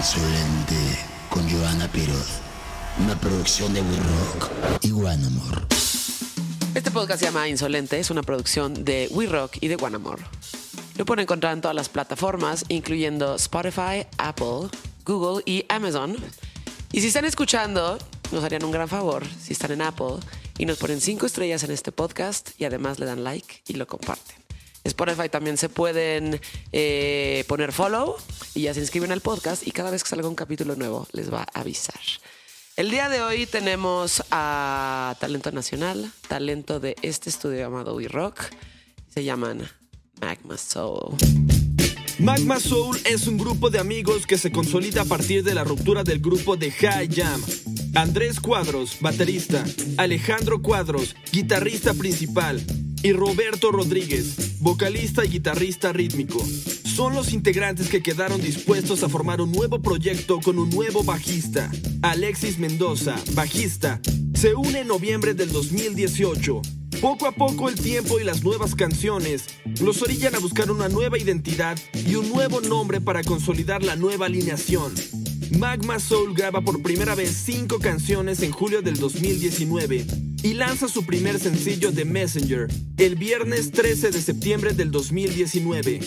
Insolente con Joana Piroz. Una producción de We Rock y One Amor. Este podcast se llama Insolente, es una producción de We Rock y de One Amor. Lo pueden encontrar en todas las plataformas, incluyendo Spotify, Apple, Google y Amazon. Y si están escuchando, nos harían un gran favor si están en Apple y nos ponen cinco estrellas en este podcast y además le dan like y lo comparten. Spotify también se pueden eh, poner follow y ya se inscriben al podcast y cada vez que salga un capítulo nuevo les va a avisar. El día de hoy tenemos a talento nacional, talento de este estudio llamado We Rock. Se llaman Magma Soul. Magma Soul es un grupo de amigos que se consolida a partir de la ruptura del grupo de High Jam. Andrés Cuadros, baterista, Alejandro Cuadros, guitarrista principal, y Roberto Rodríguez, vocalista y guitarrista rítmico. Son los integrantes que quedaron dispuestos a formar un nuevo proyecto con un nuevo bajista. Alexis Mendoza, bajista, se une en noviembre del 2018. Poco a poco el tiempo y las nuevas canciones los orillan a buscar una nueva identidad y un nuevo nombre para consolidar la nueva alineación. Magma Soul graba por primera vez cinco canciones en julio del 2019 y lanza su primer sencillo The Messenger el viernes 13 de septiembre del 2019.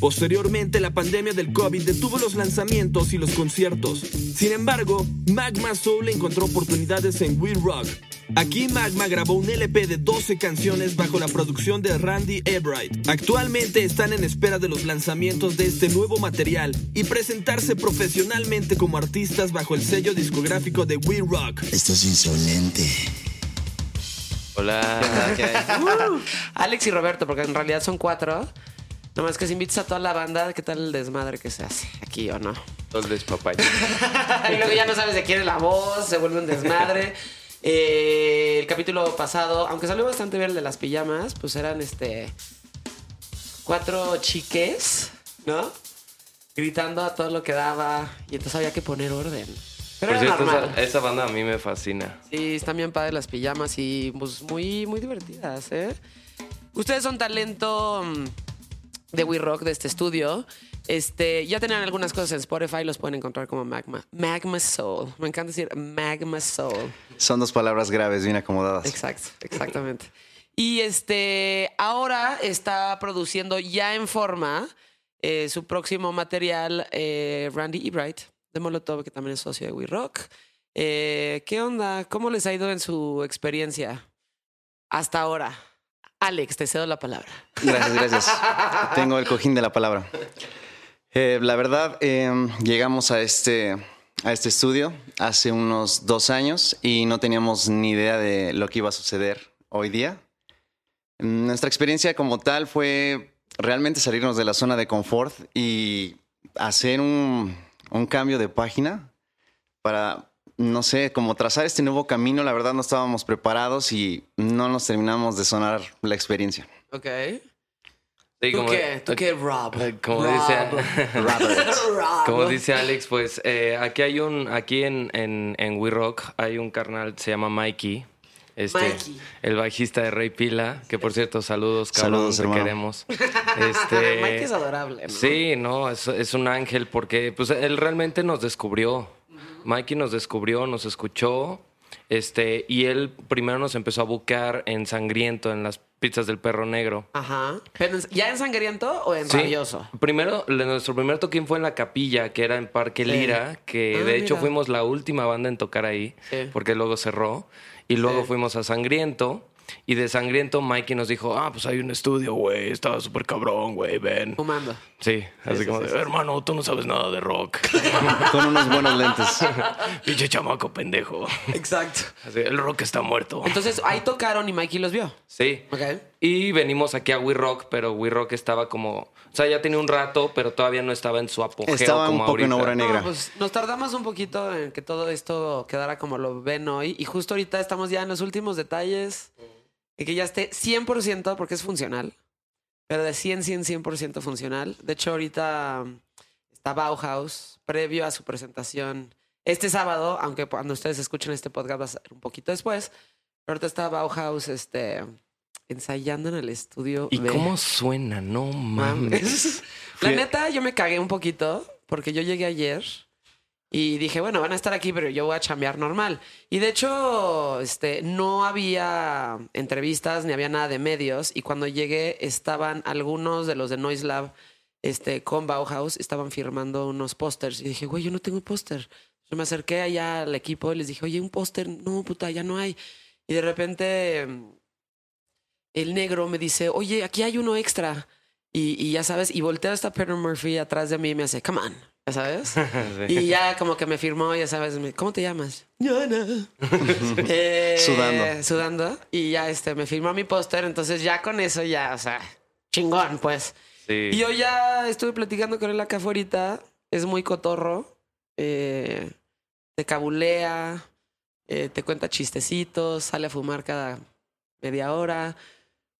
Posteriormente, la pandemia del COVID detuvo los lanzamientos y los conciertos. Sin embargo, Magma Soul encontró oportunidades en We Rock. Aquí Magma grabó un LP de 12 canciones bajo la producción de Randy Ebright. Actualmente están en espera de los lanzamientos de este nuevo material y presentarse profesionalmente como artistas bajo el sello discográfico de We Rock. Esto es insolente. Hola. Uh, Alex y Roberto, porque en realidad son cuatro. Nomás que si invitas a toda la banda, ¿qué tal el desmadre que se hace aquí o no? Todo despapalle. y luego ya no sabes de quién es la voz, se vuelve un desmadre. Eh, el capítulo pasado, aunque salió bastante bien el de las pijamas, pues eran este cuatro chiques, ¿no? Gritando a todo lo que daba y entonces había que poner orden. Pero Por era cierto, normal. esa, esa banda a mí me fascina. Sí, están bien padres las pijamas y pues muy, muy divertidas, ¿eh? Ustedes son talento mm, de We Rock de este estudio. Este, ya tenían algunas cosas en Spotify, los pueden encontrar como Magma. Magma Soul. Me encanta decir Magma Soul. Son dos palabras graves, bien acomodadas. Exacto, exactamente. Y este, ahora está produciendo ya en forma eh, su próximo material, eh, Randy Ebright, de Molotov, que también es socio de We Rock. Eh, ¿Qué onda? ¿Cómo les ha ido en su experiencia hasta ahora? Alex, te cedo la palabra. Gracias, gracias. Tengo el cojín de la palabra. La verdad, eh, llegamos a este, a este estudio hace unos dos años y no teníamos ni idea de lo que iba a suceder hoy día. Mm, Nuestra experiencia como tal fue realmente salirnos de la zona de confort y hacer un, un cambio de página para, no sé, como trazar este nuevo camino. La verdad no estábamos preparados y no nos terminamos de sonar la experiencia. Ok. Sí, ¿Tú como- qué? ¿Tú qué, Rob? Como Rob. dice, Rob. como dice Alex, pues eh, aquí hay un, aquí en, en, en We Rock hay un carnal, se llama Mikey. Este, Mikey. El bajista de Rey Pila, que por cierto, saludos, cabrón, Saludos, te hermano. queremos. Este, Mike es adorable, ¿no? Sí, no, es, es un ángel porque pues él realmente nos descubrió. Mikey nos descubrió, nos escuchó, este, y él primero nos empezó a buscar en Sangriento, en las pizzas del perro negro. Ajá. Pero, ¿Ya en sangriento o en Sí. rabioso? Primero, nuestro primer toquín fue en la capilla, que era en Parque Sí. Lira, que Ah, de hecho fuimos la última banda en tocar ahí, Sí. porque luego cerró. Y luego Sí. fuimos a Sangriento. Y de Sangriento, Mikey nos dijo, ah, pues hay un estudio, güey, estaba súper cabrón, güey, ven. Fumando. Sí, así sí, como sí, de, sí. hermano, tú no sabes nada de rock. Con unos buenos lentes. Pinche chamaco pendejo. Exacto. Así, el rock está muerto. Entonces ahí tocaron y Mikey los vio. Sí. Ok. Y venimos aquí a We Rock, pero We Rock estaba como... O sea, ya tenía un rato, pero todavía no estaba en su apogeo Estaba como un poco en ahorita. obra negra. No, pues nos tardamos un poquito en que todo esto quedara como lo ven hoy. Y justo ahorita estamos ya en los últimos detalles. Y que ya esté 100% porque es funcional. Pero de 100, 100, 100% funcional. De hecho, ahorita um, está Bauhaus, previo a su presentación. Este sábado, aunque cuando ustedes escuchen este podcast va a ser un poquito después. Pero ahorita está Bauhaus este, ensayando en el estudio. ¿Y de- cómo suena? No mames. mames. La neta, yo me cagué un poquito porque yo llegué ayer Y dije, bueno, van a estar aquí, pero yo voy a chambear normal. Y de hecho, este, no había entrevistas ni había nada de medios. Y cuando llegué, estaban algunos de los de Noise Lab este, con Bauhaus, estaban firmando unos pósters. Y dije, güey, yo no tengo póster. Yo me acerqué allá al equipo y les dije, oye, un póster. No, puta, ya no hay. Y de repente el negro me dice, oye, aquí hay uno extra. Y, y ya sabes, y voltea hasta Peter Murphy atrás de mí y me hace, come on, ya sabes. Y ya como que me firmó, ya sabes, me, ¿cómo te llamas? Eh, Sudando. Sudando. Y ya este, me firmó mi póster, entonces ya con eso ya, o sea, chingón, pues. Sí. Y yo ya estuve platicando con él acá afuera. Es muy cotorro. eh, te cabulea. eh, te cuenta chistecitos. Sale a fumar cada media hora.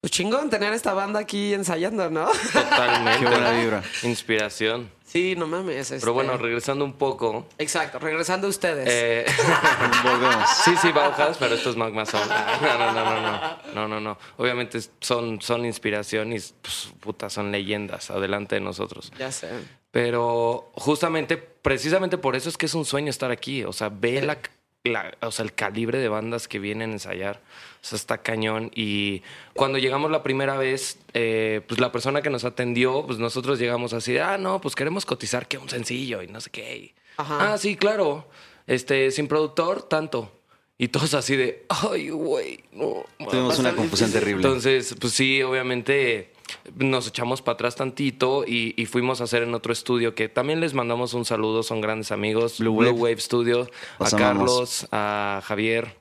Pues chingón tener esta banda aquí ensayando, ¿no? Totalmente. Qué buena vibra. Inspiración. sí, no mames. Pero este- bueno, regresando un poco. Exacto, regresando a ustedes. eh, Volvemos. sí, sí, Bauhaus, pero esto es Magma Soul. No, no, no, no, no. No, no, no. Obviamente son, son inspiración y pues, puta, son leyendas adelante de nosotros. ya sé. Pero justamente, precisamente por eso es que es un sueño estar aquí. O sea, ve la, la- o sea, el calibre de bandas que vienen a ensayar. O sea, está cañón. Y cuando llegamos la primera vez, eh, pues la persona que nos atendió, pues nosotros llegamos así, de, ah, no, pues queremos cotizar que un sencillo y no sé qué. Ajá. Ah, sí, claro. Este, sin productor, tanto. Y todos así de, ay, güey, no. Tuvimos una confusión terrible. Entonces, pues sí, obviamente nos echamos para atrás tantito y, y fuimos a hacer en otro estudio que también les mandamos un saludo, son grandes amigos. Blue Blue, Wave. Studio, Los a amamos. Carlos, a Javier.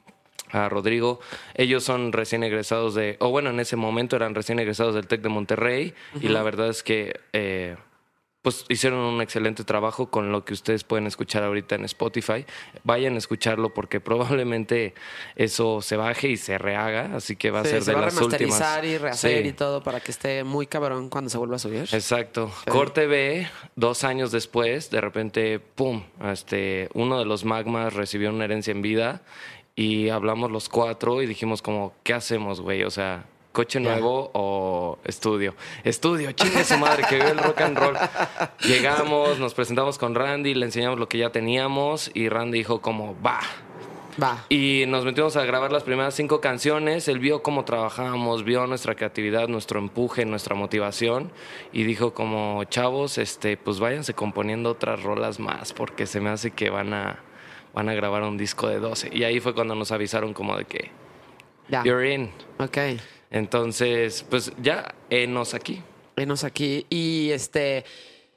A Rodrigo, ellos son recién egresados de, o bueno, en ese momento eran recién egresados del TEC de Monterrey y la verdad es que eh, pues hicieron un excelente trabajo con lo que ustedes pueden escuchar ahorita en Spotify. Vayan a escucharlo porque probablemente eso se baje y se rehaga, así que va a ser se de va a las últimas. remasterizar y rehacer Sí. y todo para que esté muy cabrón cuando se vuelva a subir. Exacto. Corte B, dos años después, de repente, pum, este, uno de los magmas recibió una herencia en vida y hablamos los cuatro y dijimos como, ¿qué hacemos, güey? O sea, coche nuevo o estudio. Estudio, chingue su madre, que vive el rock and roll. Llegamos, nos presentamos con Randy, le enseñamos lo que ya teníamos y Randy dijo como, va. Va. Y nos metimos a grabar las primeras cinco canciones. Él vio cómo trabajábamos, vio nuestra creatividad, nuestro empuje, nuestra motivación. Y dijo como, chavos, este, pues váyanse componiendo otras rolas más, porque se me hace que van a, van a grabar un disco de 12. Y ahí fue cuando nos avisaron como de que, Ya. you're in. Ok. Entonces, pues ya, enos aquí. Venos aquí. Y este.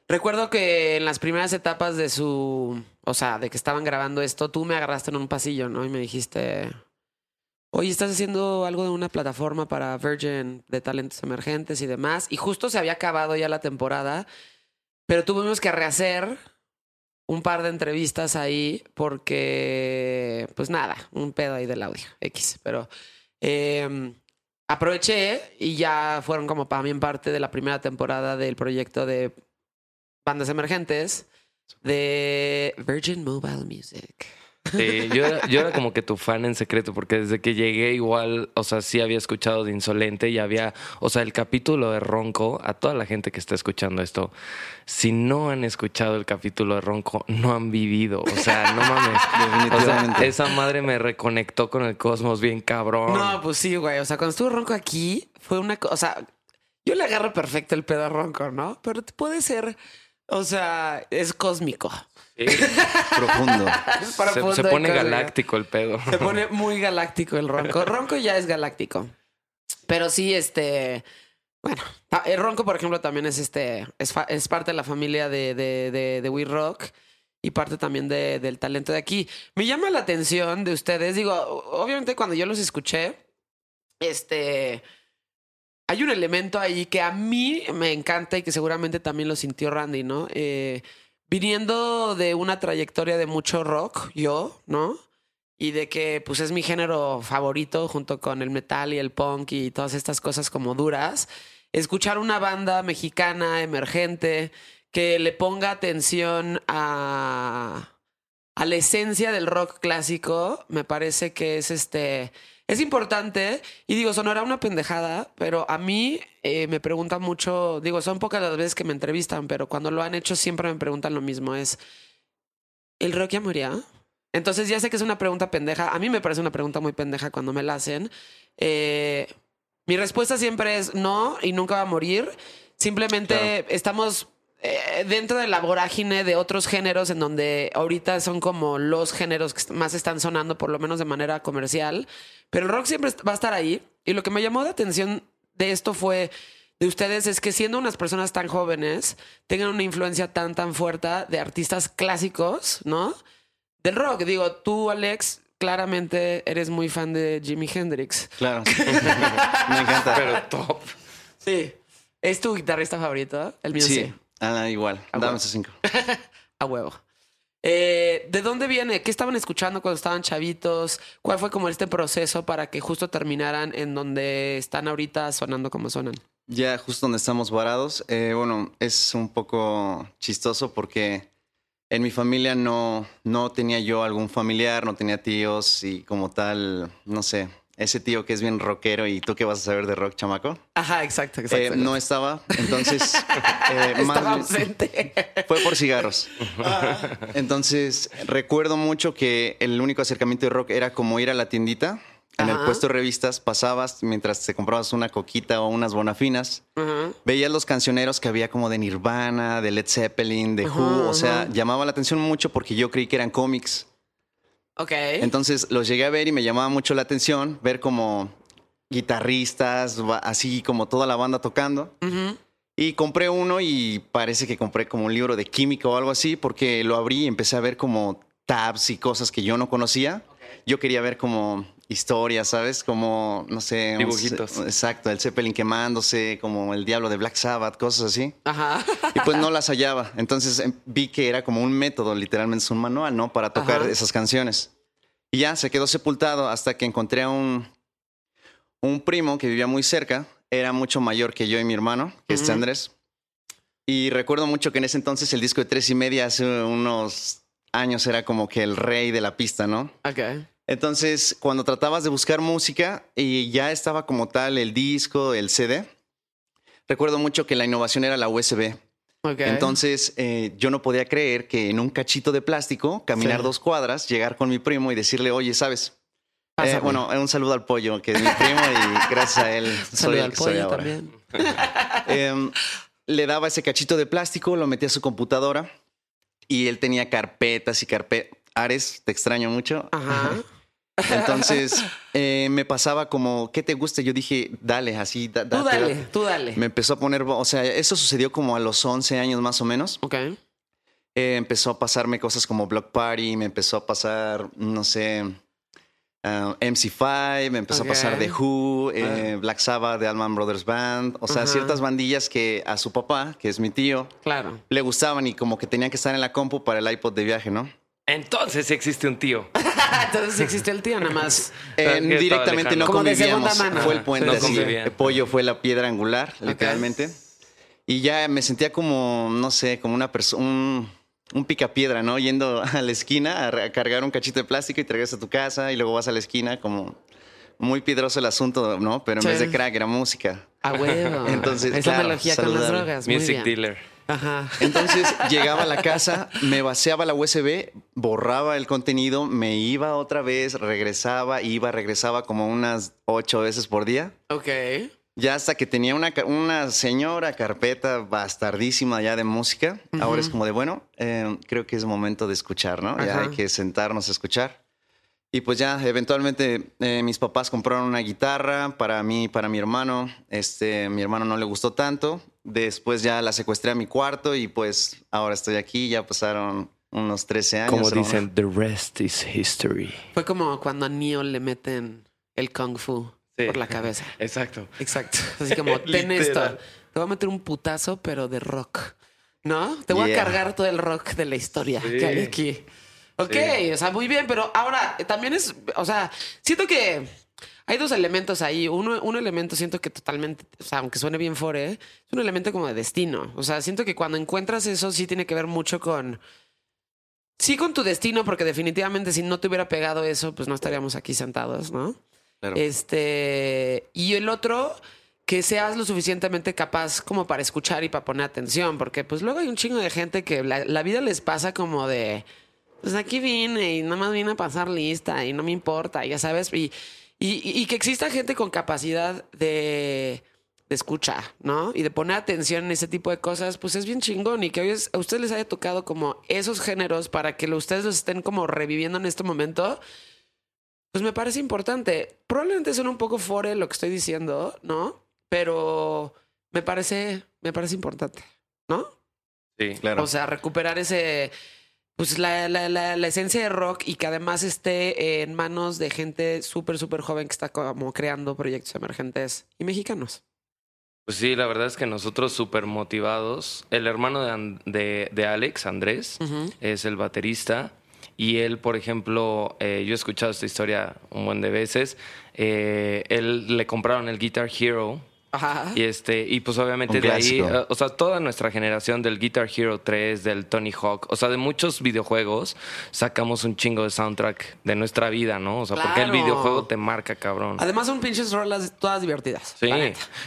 Recuerdo que en las primeras etapas de su. O sea, de que estaban grabando esto, tú me agarraste en un pasillo, ¿no? Y me dijiste. Oye, estás haciendo algo de una plataforma para Virgin de talentos emergentes y demás. Y justo se había acabado ya la temporada. Pero tuvimos que rehacer un par de entrevistas ahí porque, pues nada, un pedo ahí del audio, X. Pero eh, aproveché y ya fueron como para mí en parte de la primera temporada del proyecto de bandas emergentes de Virgin Mobile Music. Sí, yo, era, yo era como que tu fan en secreto, porque desde que llegué igual, o sea, sí había escuchado de Insolente y había, o sea, el capítulo de Ronco, a toda la gente que está escuchando esto, si no han escuchado el capítulo de Ronco, no han vivido, o sea, no mames. O sea, Definitivamente. esa madre me reconectó con el cosmos bien cabrón. No, pues sí, güey. O sea, cuando estuvo Ronco aquí, fue una cosa. O sea, yo le agarro perfecto el pedo a Ronco, ¿no? Pero puede ser. O sea, es cósmico. Sí, Profundo. Se, pone galáctico el pedo. Se pone muy galáctico el Ronco. Ronco ya es galáctico. Pero sí, este. Bueno, el Ronco, por ejemplo, también es este. Es, parte de la familia de, de, de, de We Rock y parte también de- del talento de aquí. Me llama la atención de ustedes. Digo, obviamente cuando yo los escuché, este. Hay un elemento ahí que a mí me encanta y que seguramente también lo sintió Randy, ¿no? Eh, viniendo de una trayectoria de mucho rock, yo, ¿no? Y de que pues es mi género favorito junto con el metal y el punk y todas estas cosas como duras. Escuchar una banda mexicana emergente que le ponga atención a, a la esencia del rock clásico, me parece que es este. Es importante, y digo, sonará una pendejada, pero a mí eh, me preguntan mucho, digo, son pocas las veces que me entrevistan, pero cuando lo han hecho siempre me preguntan lo mismo, es, ¿El rock ya murió? Entonces ya sé que es una pregunta pendeja. A mí me parece una pregunta muy pendeja cuando me la hacen. Eh, mi respuesta siempre es no y nunca va a morir. Simplemente estamos eh, dentro de la vorágine de otros géneros en donde ahorita son como los géneros que más están sonando, por lo menos de manera comercial. Pero el rock siempre va a estar ahí. Y lo que me llamó la atención de esto fue de ustedes es que siendo unas personas tan jóvenes, tengan una influencia tan, tan fuerte de artistas clásicos, ¿no? Del rock. Digo, tú, Alex, claramente eres muy fan de Jimi Hendrix. Claro. Me encanta. Pero top. Sí. ¿Es tu guitarrista favorito? El mío sí. sí. Ah, igual. Dame huevo. esos cinco. A huevo. Eh, ¿De dónde viene? ¿Qué estaban escuchando cuando estaban chavitos? ¿Cuál fue como este proceso para que justo terminaran en donde están ahorita sonando como suenan? Ya justo donde estamos varados, eh, bueno, es un poco chistoso porque en mi familia no, no tenía yo algún familiar, no tenía tíos y como tal, no sé, ese tío que es bien rockero y tú qué vas a saber de rock, chamaco. Ajá, exacto, Eh, exacto. no estaba, entonces eh, más Estaba bien- ausente. fue por cigarros. Entonces recuerdo mucho que el único acercamiento de rock era como ir a la tiendita. En el puesto de revistas pasabas mientras te comprabas una coquita o unas bonafinas. Ajá. Veías los cancioneros que había como de Nirvana, de Led Zeppelin, de Ajá, Who. O sea, ajá. llamaba la atención mucho porque yo creí que eran cómics. Ok. Entonces los llegué a ver y me llamaba mucho la atención ver como guitarristas, así como toda la banda tocando. Y compré uno y parece que compré como un libro de química o algo así porque lo abrí y empecé a ver como tabs y cosas que yo no conocía. Yo quería ver como historias, ¿sabes? Como, no sé... un- Dibujitos. exacto, el Zeppelin quemándose, como el diablo de Black Sabbath, cosas así. Ajá. Y pues no las hallaba. Entonces em, vi que era como un método, literalmente es un manual, ¿no? Para tocar Ajá. esas canciones. Y ya se quedó sepultado hasta que encontré a un, un primo que vivía muy cerca. Era mucho mayor que yo y mi hermano, que es Ujú. Andrés. Y recuerdo mucho que en ese entonces el disco de tres y media, hace unos años, era como que el rey de la pista, ¿no? Ok. Entonces, cuando tratabas de buscar música y ya estaba como tal el disco, el CD, recuerdo mucho que la innovación era la USB. Ok. Entonces, eh, yo no podía creer que en un cachito de plástico, caminar Sí. dos cuadras, llegar con mi primo y decirle, oye, ¿sabes? Eh, bueno, un saludo al pollo, que es mi primo y gracias a él soy Saluda el al que soy pollo ahora. también. Em, le daba ese cachito de plástico, lo metía a su computadora y él tenía carpetas y carpetas. Ares, te extraño mucho. Ajá. Entonces eh, me pasaba como, ¿qué te gusta? Yo dije, dale, así, da- Tú dale, date. tú dale. Me empezó a poner, o sea, eso sucedió como a los 11 años más o menos. Ok. Eh, empezó a pasarme cosas como Block Party, me empezó a pasar, no sé, ah, MC5, me empezó a pasar The Who, eh, Black Sabbath, The Allman Brothers Band, o sea, ciertas bandillas que a su papá, que es mi tío, Claro. le gustaban y como que tenían que estar en la compu para el iPod de viaje, ¿no? Entonces existe un tío. Entonces existe el tío nada más. Eh, directamente no. Como de convivíamos. segunda mano. Fue el puente No así. El pollo fue la piedra angular, literalmente. Y ya me sentía como, no sé, como una persona, un, un picapiedra, ¿no? Yendo a la esquina a, cargar un cachito de plástico y te regresas a tu casa y luego vas a la esquina como muy piedroso el asunto, ¿no? Pero en Sí. vez de crack era música. A huevo. Entonces, es claro, la analogía con las saludable. drogas. Muy Music bien. dealer. Ajá. Entonces llegaba a la casa, me vaciaba la USB, borraba el contenido, me iba otra vez, regresaba, iba, regresaba como unas ocho veces por día. Ok. Ya hasta que tenía una, una señora carpeta bastardísima ya de música. Ahora es como de, bueno, eh, creo que es momento de escuchar, ¿no? Ya hay que sentarnos a escuchar. Y pues ya, eventualmente eh, mis papás compraron una guitarra para mí y para mi hermano. Este, mi hermano no le gustó tanto. Después ya la secuestré a mi cuarto y pues ahora estoy aquí. Ya pasaron unos 13 años. Como ¿no? dicen, the rest is history. Fue como cuando a Neo le meten el kung fu Sí. por la cabeza. Exacto. Exacto. Así como, ten esto. Te voy a meter un putazo, pero de rock. ¿No? Te voy a cargar todo el rock de la historia Sí. que hay aquí. Ok, Sí. o sea, muy bien, pero ahora eh, también es, o sea, siento que hay dos elementos ahí. Uno, un elemento siento que totalmente, o sea, aunque suene bien fore, es un elemento como de destino. O sea, siento que cuando encuentras eso sí tiene que ver mucho con... Sí, con tu destino, porque definitivamente si no te hubiera pegado eso, pues no estaríamos aquí sentados, ¿no? Claro. Este. Y el otro, que seas lo suficientemente capaz como para escuchar y para poner atención. Porque pues luego hay un chingo de gente que la, la vida les pasa como de. pues aquí vine y nada más vine a pasar lista y no me importa, ya sabes. Y, y, y que exista gente con capacidad de, de escucha, ¿no? Y de poner atención en ese tipo de cosas, pues es bien chingón. Y que hoy a ustedes les haya tocado como esos géneros para que ustedes los estén como reviviendo en este momento, pues me parece importante. Probablemente suena un poco fore lo que estoy diciendo, ¿no? Pero me parece, me parece importante, ¿no? Sí. Claro. O sea, recuperar ese. Pues la, la, la, la esencia de rock y que además esté en manos de gente súper, súper joven que está como creando proyectos emergentes y mexicanos. Pues sí, la verdad es que nosotros súper motivados. El hermano de, An- de, de Alex, Andrés, es el baterista. Y él, por ejemplo, eh, yo he escuchado esta historia un buen de veces. Eh, él le compraron el Guitar Hero. Ajá. Y este, y pues obviamente Un de ahí, eh, o sea, toda nuestra generación del Guitar Hero 3, del Tony Hawk, o sea, de muchos videojuegos, sacamos un chingo de soundtrack de nuestra vida, ¿no? O sea, porque el videojuego te marca, cabrón. Además, son pinches rolas todas divertidas. Sí,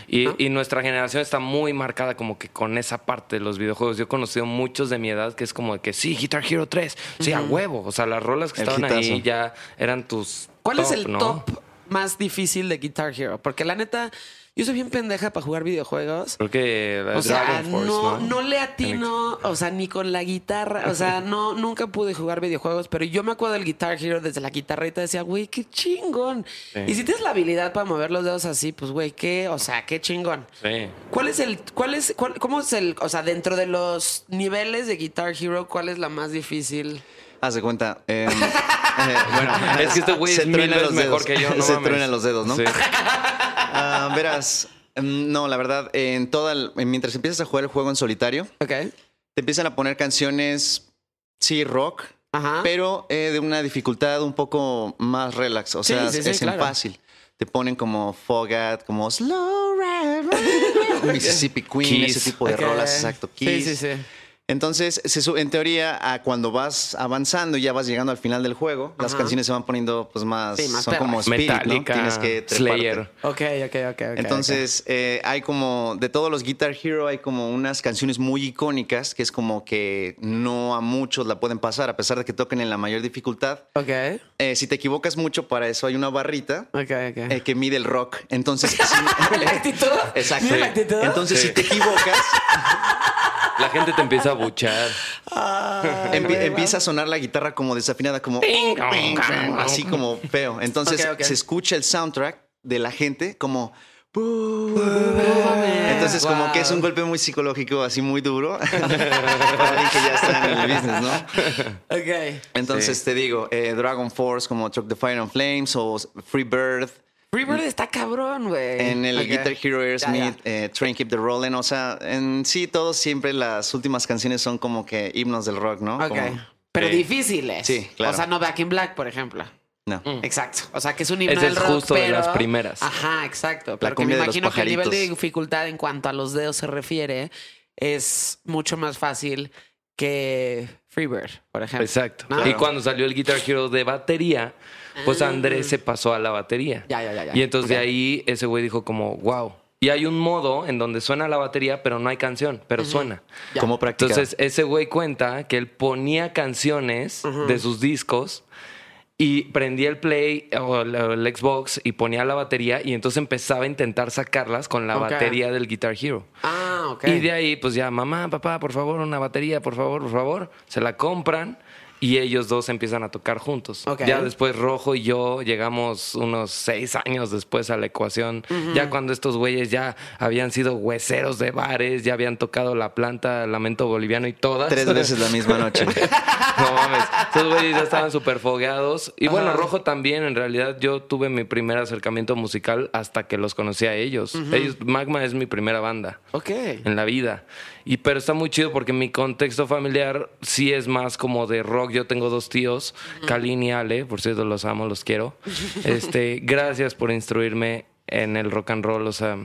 y, ¿no? y nuestra generación está muy marcada como que con esa parte de los videojuegos. Yo he conocido muchos de mi edad que es como de que sí, Guitar Hero 3, sí, a huevo. O sea, las rolas que El estaban ahí ya eran tus. ¿Cuál es el ¿no? top más difícil de Guitar Hero? Porque la neta, yo soy bien pendeja para jugar videojuegos. Creo que eh, O sea, Force, no, ¿no? no le atino, o sea, ni con la guitarra. O sea, no, nunca pude jugar videojuegos, pero yo me acuerdo del Guitar Hero desde la guitarrita. Decía, güey, qué chingón. Y si tienes la habilidad para mover los dedos así, pues, güey, qué, o sea, qué chingón. Sí. ¿Cuál es el, cuál es, cuál, cómo es el, o sea, dentro de los niveles de Guitar Hero, cuál es la más difícil? Haz de cuenta. eh, eh, bueno, Es que este güey se es mil truena veces los mejor dedos. que yo, no se truenan los dedos, ¿no? Sí. Ah, verás, mm, no, la verdad, en toda, el- mientras empiezas a jugar el juego en solitario, Ok. te empiezan a poner canciones, sí, rock, Ajá. pero eh, de una dificultad un poco más relax. O Sí, sea, sí, sí, es claro. fácil. Te ponen como Fogat, como Slow Ride, Mississippi Queen, Kiss. ese tipo de Ok. rolas, exacto. Sí, Kiss. sí, sí. Entonces, se en teoría, a cuando vas avanzando y ya vas llegando al final del juego, las canciones se van poniendo pues más, Sí, más son como Tienes que. Slayer. Ok, ok, ok, ok. Entonces, eh, hay como, de todos los Guitar Hero, hay como unas canciones muy icónicas que es como que no a muchos la pueden pasar, a pesar de que toquen en la mayor dificultad. Ok, Eh, si te equivocas mucho, para eso hay una barrita ok, ok. eh, que mide el rock. Entonces, si- ¿La actitud? exacto. ¿Mira la actitud? Entonces, Sí. si te equivocas, La gente te empieza a buchar. Empie- empieza a sonar la guitarra como desafinada, como así como feo. Entonces se escucha el soundtrack de la gente como entonces como que es un golpe muy psicológico, así muy duro para alguien que ya está en el business, ¿no? Ok. Entonces Sí. te digo, eh, Dragon Force como Truck the Fire and Flames o Free Bird. Freebird está cabrón, güey. En el. Guitar Hero Aerosmith, eh, Train Keep the Rolling, o sea, en sí todos siempre las últimas canciones son como que himnos del rock, ¿no? Ok. Como- Pero Sí. difíciles. Sí, claro. O sea, no Back in Black, por ejemplo. no. Exacto. O sea, que es un himno Ese del es rock, justo de las primeras. Ajá, exacto. Pero que me imagino que el nivel de dificultad en cuanto a los dedos se refiere es mucho más fácil que Freebird, por ejemplo. Exacto. ¿No? Y cuando salió el Guitar Hero de batería, pues Ah. Andrés se pasó a la batería. Ya, ya, ya, ya. Y entonces de Ok. ahí ese güey dijo como, wow. Y hay un modo en donde suena la batería, pero no hay canción, pero suena. Ya. ¿Cómo practicar? Entonces ese güey cuenta que él ponía canciones de sus discos y prendía el Play o el, Xbox y ponía la batería y entonces empezaba a intentar sacarlas con la Ok. batería del Guitar Hero. Ah, ok. Y de ahí, pues ya, mamá, papá, por favor, una batería, por favor, por favor. Se la compran y ellos dos empiezan a tocar juntos. Ok. Ya después Rojo y yo llegamos unos seis años después a la ecuación. Ya cuando estos güeyes ya habían sido hueseros de bares, ya habían tocado la planta, Lamento Boliviano y todas. Tres veces la misma noche. No mames. Estos güeyes ya estaban súper fogueados. Y bueno, Rojo también. En realidad, yo tuve mi primer acercamiento musical hasta que los conocí a ellos. Ellos, Magma es mi primera banda Ok. en la vida. Y pero está muy chido porque mi contexto familiar sí es más como de rock. Yo tengo dos tíos, Kalin y Ale, por cierto los amo, los quiero. Este, gracias por instruirme en el rock and roll. O sea,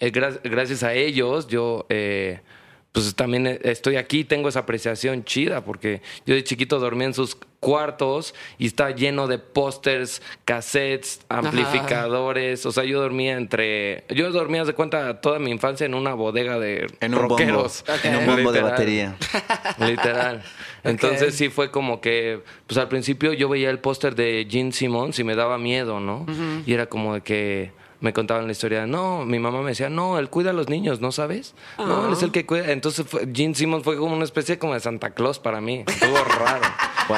eh, gra- gracias a ellos yo eh, pues también estoy aquí, tengo esa apreciación chida, porque yo de chiquito dormía en sus cuartos y está lleno de pósters, cassettes, amplificadores. O sea, yo dormía entre. Yo dormía de cuenta toda mi infancia en una bodega de En un rockeros. bombo. En un bombo de Literal. batería. Literal. Entonces sí fue como que, pues al principio yo veía el póster de Gene Simmons y me daba miedo, ¿no? Y era como de que me contaban la historia, no, mi mamá me decía, no, él cuida a los niños, ¿no sabes? No, él es el que cuida. Entonces fue- Gene Simmons fue como una especie como de Santa Claus para mí. Estuvo raro. Wow.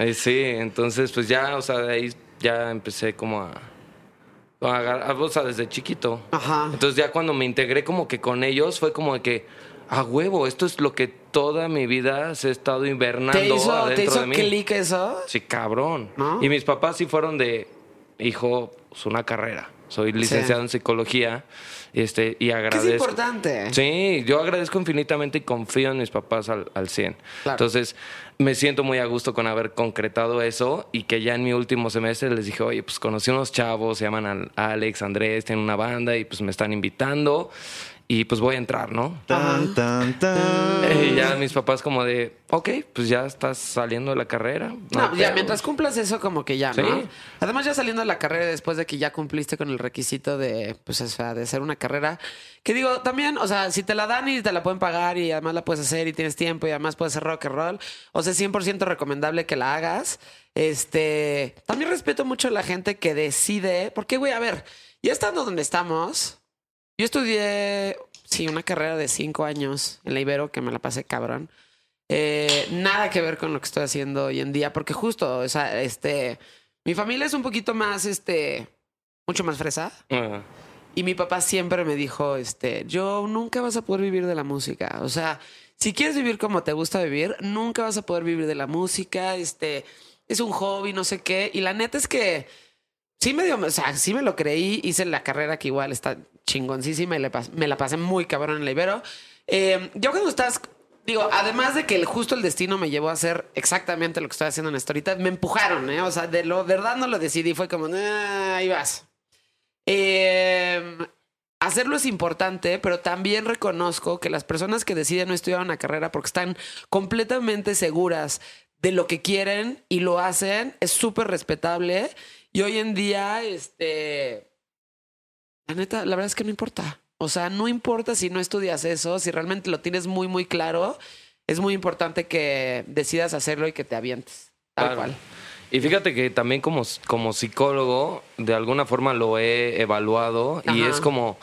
Eh, sí, entonces pues ya, o sea, de ahí ya empecé como a... a agar- o sea, desde chiquito. Ajá. Entonces ya cuando me integré como que con ellos fue como de que, a huevo, esto es lo que toda mi vida se ha estado invernando ¿Te hizo, adentro ¿te hizo de mí. clic eso? Sí, cabrón. ¿No? Y mis papás sí fueron de, hijo, es una carrera. Soy licenciado Sí. en psicología este, y agradezco. es importante. Sí, yo agradezco infinitamente y confío en mis papás al, al 100. Claro. Entonces, me siento muy a gusto con haber concretado eso y que ya en mi último semestre les dije, oye, pues conocí unos chavos, se llaman Al- Alex, Andrés, tienen una banda y pues me están invitando y pues voy a entrar, ¿no? Tan, tan, tan. Y ya mis papás como de, ok, pues ya estás saliendo de la carrera. No, ya pedo". mientras cumplas eso, como que ya, ¿no? Sí. Además, ya saliendo de la carrera después de que ya cumpliste con el requisito de, pues, o sea, de ser una carrera. Que digo, también, o sea, si te la dan y te la pueden pagar y además la puedes hacer y tienes tiempo y además puedes hacer rock and roll, o sea, es 100% recomendable que la hagas. Este, también respeto mucho a la gente que decide, porque, güey, a ver, ya estando donde estamos, yo estudié, sí, una carrera de cinco años en la Ibero, que me la pasé cabrón. Eh, nada que ver con lo que estoy haciendo hoy en día, porque justo, o sea, este, mi familia es un poquito más, este, mucho más fresa. Y mi papá siempre me dijo, este, yo nunca vas a poder vivir de la música. O sea, si quieres vivir como te gusta vivir, nunca vas a poder vivir de la música. Este, es un hobby, no sé qué. Y la neta es que sí me dio, o sea, sí me lo creí. Hice la carrera que igual está chingoncísima y me la pasé muy cabrón en la Ibero. Eh, yo cuando estás, digo, además de que el, justo el destino me llevó a hacer exactamente lo que estoy haciendo en esto ahorita, me empujaron, ¿eh? O sea, de lo verdad no lo decidí, fue como, "Ah, ahí vas. Eh, hacerlo es importante, pero también reconozco que las personas que deciden no estudiar una carrera porque están completamente seguras de lo que quieren y lo hacen, es súper respetable. Y hoy en día, este, la neta, la verdad es que no importa. O sea, no importa si no estudias eso, si realmente lo tienes muy, muy claro, es muy importante que decidas hacerlo y que te avientes. Tal Claro. cual. Y fíjate que también como, como psicólogo, de alguna forma lo he evaluado y es como,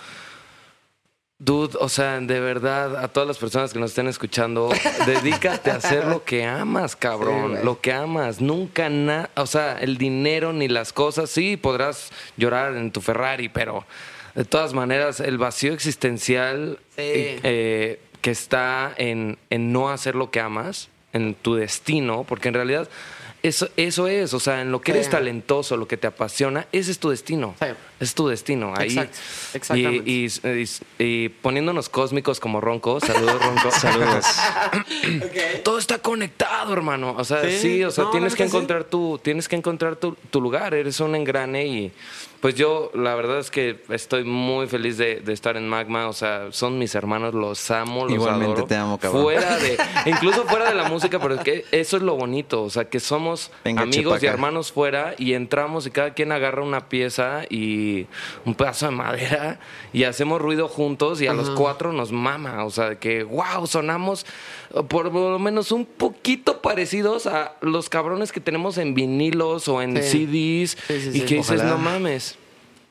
dude, o sea, de verdad, a todas las personas que nos estén escuchando, dedícate a hacer lo que amas, cabrón, lo que amas. Nunca nada, o sea, el dinero ni las cosas, sí, podrás llorar en tu Ferrari, pero de todas maneras, el vacío existencial Sí. eh, eh, que está en, en no hacer lo que amas, en tu destino, porque en realidad eso, eso es, o sea, en lo que Sí. eres talentoso, lo que te apasiona, ese es tu destino. Sí. Es tu destino. Ahí. Exacto, exactamente. Y, y- y- y poniéndonos cósmicos como roncos, saludos roncos. Saludos. Todo está conectado, hermano. O sea, Sí, sí, o sea, no, tienes que sí. encontrar tu, tienes que encontrar tu, tu lugar. Eres un engrane y pues yo, la verdad es que estoy muy feliz de, de estar en Magma. O sea, son mis hermanos, los amo, los Igualmente adoro. te amo, cabrón. Fuera de, incluso fuera de la música, pero es que eso es lo bonito. O sea, que somos Venga, amigos y hermanos fuera y entramos y cada quien agarra una pieza y un pedazo de madera y hacemos ruido juntos y a los cuatro nos mama. O sea, que wow, sonamos eh, por lo menos un poquito parecidos a los cabrones que tenemos en vinilos o en Sí. CDs Sí, sí, y que dices, Ojalá. no mames.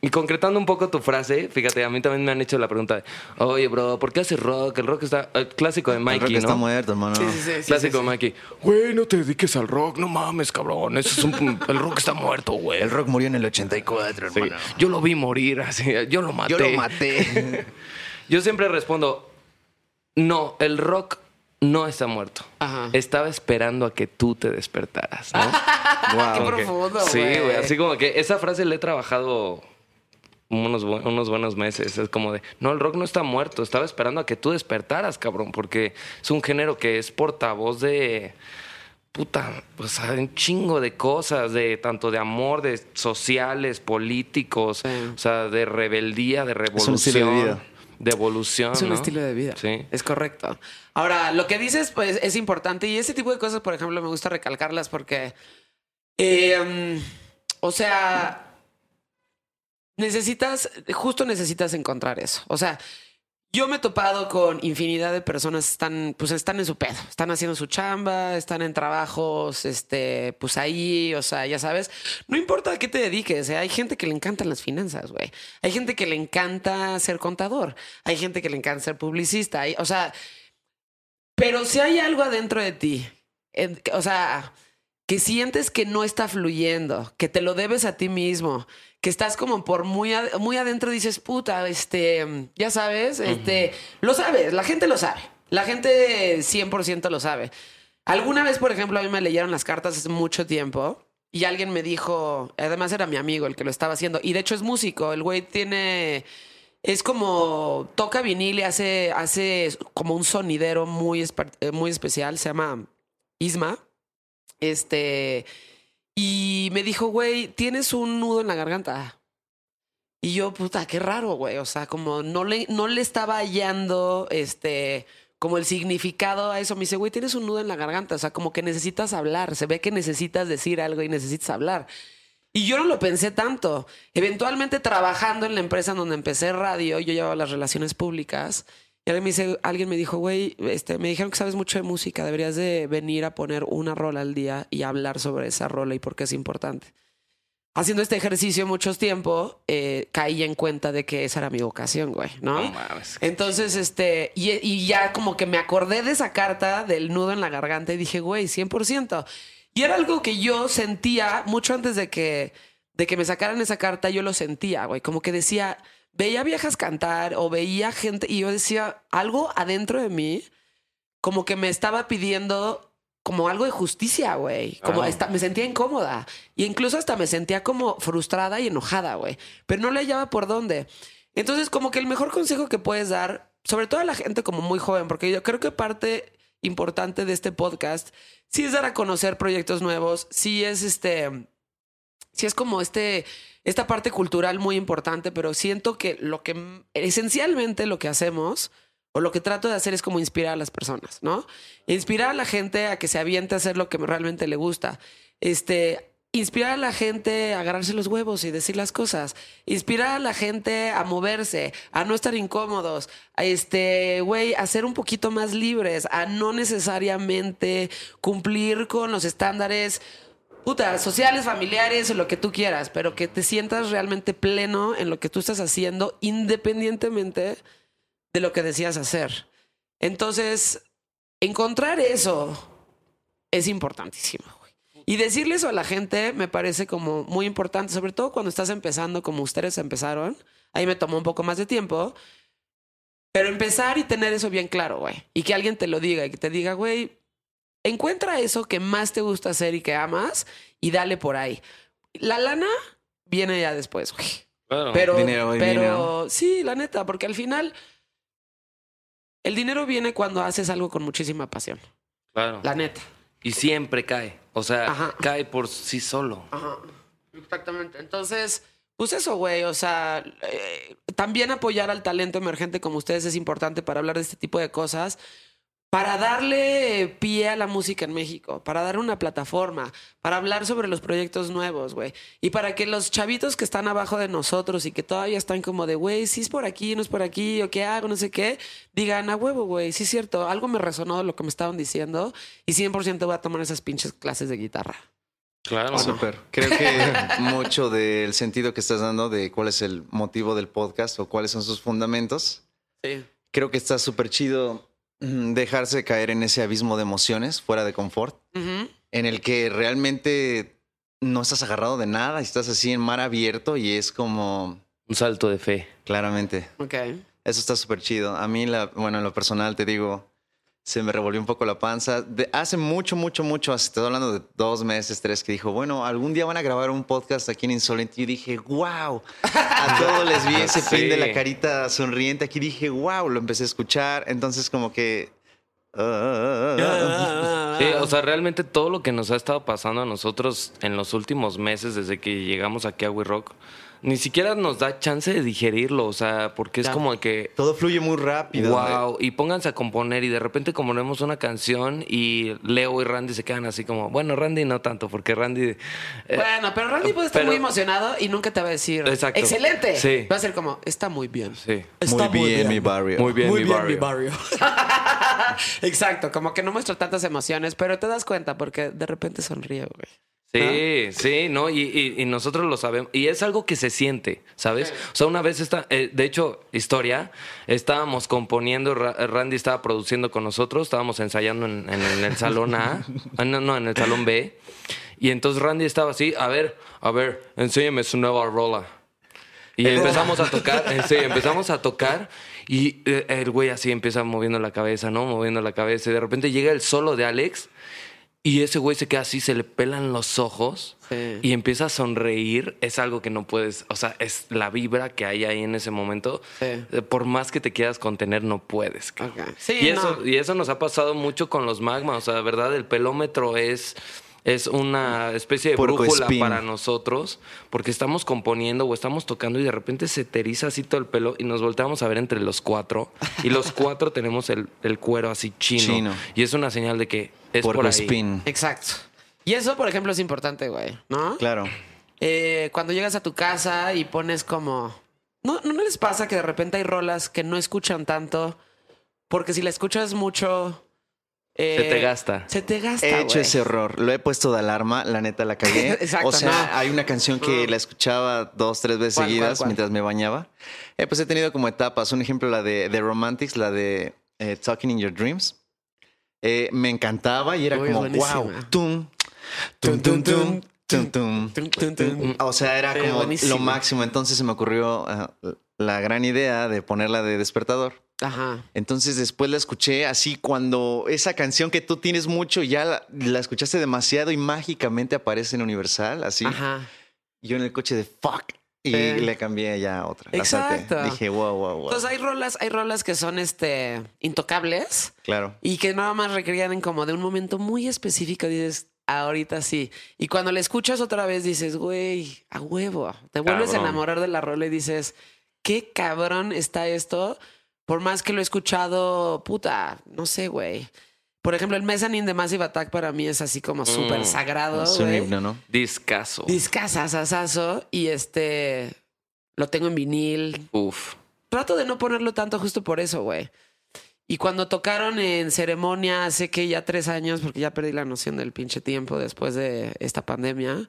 Y concretando un poco tu frase, fíjate, a mí también me han hecho la pregunta de, oye, bro, ¿por qué haces rock? El rock está, el clásico de El Mikey, rock ¿no? está muerto, hermano. Sí, sí, sí, sí, Clásico sí, de Mikey. Güey, no te dediques al rock, no mames, cabrón. Eso es un, el rock está muerto, güey. El rock murió en el 84, Sí. hermano. Yo lo vi morir, así, yo lo maté. Yo lo maté. Yo siempre respondo, no, el rock no está muerto. Ajá. Estaba esperando a que tú te despertaras, ¿no? wow. Qué Como que- profundo, Sí, güey. güey. Así como que esa frase la he trabajado unos, unos buenos meses. Es como de, no, el rock no está muerto. Estaba esperando a que tú despertaras, cabrón. Porque es un género que es portavoz de... Puta, o sea, un chingo de cosas, de tanto de amor, de sociales, políticos, Sí. o sea, de rebeldía, de un revolución. estilo de vida. de evolución. Es un ¿no? estilo de vida. Sí. Es correcto. Ahora, lo que dices, pues, es importante. Y ese tipo de cosas, por ejemplo, me gusta recalcarlas porque. eh, o sea. Necesitas. Justo necesitas encontrar eso. O sea. Yo me he topado con infinidad de personas que están, pues están en su pedo, están haciendo su chamba, están en trabajos, este, pues ahí, o sea, ya sabes, no importa a qué te dediques, ¿eh? hay gente que le encantan las finanzas, güey. Hay gente que le encanta ser contador, hay gente que le encanta ser publicista, o sea, pero si hay algo adentro de ti, o sea, que sientes que no está fluyendo, que te lo debes a ti mismo, que estás como por muy, muy adentro dices, puta, este, ya sabes, este, lo sabes, la gente lo sabe, la gente 100% lo sabe. Alguna vez, por ejemplo, a mí me leyeron las cartas hace mucho tiempo y alguien me dijo, además era mi amigo el que lo estaba haciendo, y de hecho es músico, el güey tiene... Es como toca vinil y hace, hace como un sonidero muy, eh, muy especial, se llama Isma. Este, y me dijo, güey, tienes un nudo en la garganta. Y yo, puta, qué raro, güey. O sea, como no le, no le estaba hallando este, como el significado a eso. Me dice, güey, tienes un nudo en la garganta. O sea, como que necesitas hablar. Se ve que necesitas decir algo y necesitas hablar. Y yo no lo pensé tanto. Eventualmente trabajando en la empresa en donde empecé radio, yo llevaba las relaciones públicas. Y alguien me, dice, alguien me dijo, güey, este, me dijeron que sabes mucho de música, deberías de venir a poner una rola al día y hablar sobre esa rola y por qué es importante. Haciendo este ejercicio mucho tiempo, eh, caí en cuenta de que esa era mi vocación, güey, ¿no? No mames. Entonces, este, y, y ya como que me acordé de esa carta del nudo en la garganta y dije, güey, 100%. Y era algo que yo sentía mucho antes de que, de que me sacaran esa carta, yo lo sentía, güey. Como que decía, veía viejas cantar o veía gente y yo decía, algo adentro de mí, como que me estaba pidiendo como algo de justicia, güey. Como Ah. esta- me sentía incómoda. Y incluso hasta me sentía como frustrada y enojada, güey. Pero no le hallaba por dónde. Entonces, como que el mejor consejo que puedes dar, sobre todo a la gente como muy joven, porque yo creo que parte importante de este podcast sí es dar a conocer proyectos nuevos, sí es este, sí es como este, esta parte cultural muy importante, pero siento que lo que esencialmente lo que hacemos o lo que trato de hacer es como inspirar a las personas, ¿no? Inspirar a la gente a que se aviente a hacer lo que realmente le gusta. Este, inspirar a la gente a agarrarse los huevos y decir las cosas. Inspirar a la gente a moverse, a no estar incómodos, a este, güey, a ser un poquito más libres, a no necesariamente cumplir con los estándares puta, sociales, familiares, lo que tú quieras, pero que te sientas realmente pleno en lo que tú estás haciendo, independientemente de lo que decías hacer. Entonces, encontrar eso es importantísimo. Y decirle eso a la gente me parece como muy importante, sobre todo cuando estás empezando como ustedes empezaron. Ahí me tomó un poco más de tiempo. Pero empezar y tener eso bien claro, güey. Y que alguien te lo diga y que te diga, güey, encuentra eso que más te gusta hacer y que amas y dale por ahí. La lana viene ya después, güey. Claro. Pero, Dinero, pero dinero. sí, la neta, porque al final el dinero viene cuando haces algo con muchísima pasión. claro. La neta. Y siempre cae. O sea, Ajá. cae por sí solo. Ajá. Exactamente. Entonces, pues eso, güey. O sea, eh, también apoyar al talento emergente como ustedes es importante para hablar de este tipo de cosas. Para darle pie a la música en México, para dar una plataforma, para hablar sobre los proyectos nuevos, güey. Y para que los chavitos que están abajo de nosotros y que todavía están como de, güey, si es por aquí, no es por aquí, o qué hago, no sé qué, digan, a huevo, güey, sí es cierto, algo me resonó de lo que me estaban diciendo y 100% voy a tomar esas pinches clases de guitarra. Claro. Súper. Creo que mucho del sentido que estás dando de cuál es el motivo del podcast o cuáles son sus fundamentos, Sí. creo que está súper chido dejarse caer en ese abismo de emociones fuera de confort, en el que realmente no estás agarrado de nada y estás así en mar abierto y es como, Un salto de fe. claramente, Ok. eso está súper chido. A mí, la, bueno, en lo personal te digo, se me revolvió un poco la panza. De- hace mucho, mucho, mucho, estoy hablando de dos meses, tres, que dijo, bueno, algún día van a grabar un podcast aquí en Insolente. Y yo dije, wow, a todos les vi ese Sí. pin de la carita sonriente. Aquí dije, wow, lo empecé a escuchar. Entonces, como que... ah, ah, ah. Sí, o sea, realmente todo lo que nos ha estado pasando a nosotros en los últimos meses, desde que llegamos aquí a We Rock, ni siquiera nos da chance de digerirlo, o sea, porque es Ya. como que Todo fluye muy rápido. Wow, y pónganse a componer y de repente componemos una canción y Leo y Randy se quedan así como, bueno, Randy no tanto, porque Randy... eh, Bueno, pero Randy puede estar pero- muy emocionado y nunca te va a decir Exacto. excelente. Sí. Va a ser como, está muy bien. sí, Está muy bien, mi barrio. muy bien, muy mi bien, barrio. mi barrio. Exacto, como que no muestra tantas emociones, pero te das cuenta porque de repente sonríe, güey. Sí, sí, no, y, y- y nosotros lo sabemos. Y es algo que se siente, ¿sabes? O sea, una vez está, eh, de hecho, historia, estábamos componiendo, Ra- Randy estaba produciendo con nosotros, estábamos ensayando en, en- en el salón A, ah, no, no, en el salón B. Y entonces Randy estaba así, a ver, a ver, enséñame su nueva rola. Y empezamos a tocar, sí, empezamos a tocar y eh, el güey así empieza moviendo la cabeza, ¿no? Moviendo la cabeza y de repente llega el solo de Alex y ese güey se queda así, se le pelan los ojos Sí. y empieza a sonreír. Es algo que no puedes, o sea, es la vibra que hay ahí en ese momento. Sí. Eh, Por más que te quieras contener, no puedes. Sí, y, eso, y eso nos ha pasado mucho con los magmas. O sea, de verdad, el pelómetro es, es una especie de brújula espín. para nosotros porque estamos componiendo o estamos tocando y de repente se te eriza así todo el pelo y nos volteamos a ver entre los cuatro y los cuatro tenemos el, el cuero así chino, Chino. y es una señal de que es por ahí. spin. Exacto. Y eso, por ejemplo, es importante, güey, ¿no? Claro. Eh, cuando llegas a tu casa y pones como... ¿No, ¿No les pasa que de repente hay rolas que no escuchan tanto? Porque si la escuchas mucho... eh, Se te gasta. Se te gasta, He hecho ese error. Lo he puesto de alarma, la neta la cagué. Exacto, o sea, no. hay una canción que No. la escuchaba dos, tres veces ¿Cuál, seguidas cuál, cuál? mientras me bañaba. Eh, pues he tenido como etapas. Un ejemplo, la de The Romantics, la de eh, Talking in Your Dreams. Eh, me encantaba y era Uy, como, buenísima. wow, tum, tum, tum, tum, tum, tum, Tum, tum, tum. O sea, era Sí, como buenísimo. lo máximo. Entonces se me ocurrió la gran idea de ponerla de despertador. Ajá. Entonces después la escuché así cuando esa canción que tú tienes mucho ya la, la escuchaste demasiado y mágicamente aparece en Universal, así. Ajá. Yo en el coche de fuck y le cambié ya a otra. la. Exacto. Dije, wow, wow, wow. Entonces hay rolas, hay rolas que son este intocables claro. y que nada más requerían como de un momento muy específico. Dices, ahorita sí. Y cuando la escuchas otra vez dices, güey, a huevo. Te vuelves a enamorar de la rola y dices, qué cabrón está esto. Por más que lo he escuchado, puta, no sé, güey. Por ejemplo, el Mezzanine de Massive Attack para mí es así como súper sagrado. Es un himno, ¿no? Discaso. Discasasasazo. Y este lo tengo en vinil. Uf. Trato de no ponerlo tanto justo por eso, güey. Y cuando tocaron en ceremonia hace que ya tres años, porque ya perdí la noción del pinche tiempo después de esta pandemia.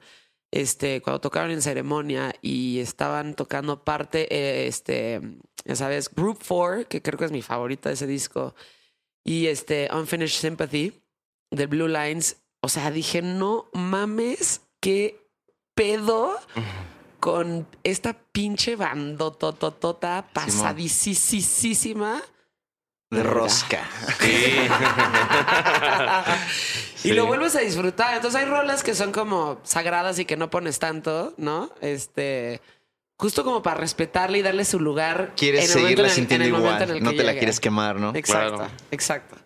Este, cuando tocaron en ceremonia y estaban tocando parte, eh, este, ya sabes, Group 4, que creo que es mi favorita de ese disco, y este, Unfinished Sympathy de Blue Lines. O sea, dije, no mames, qué pedo con esta pinche bandotototota pasadísima. De rosca. y lo vuelves a disfrutar. Entonces hay rolas que son como sagradas y que no pones tanto, ¿no? Este. Justo como para respetarle y darle su lugar. Quieres en el momento seguirla en el- sintiendo en el momento en igual. No que te la quieres quemar, ¿no? Exacto, Claro. exacto.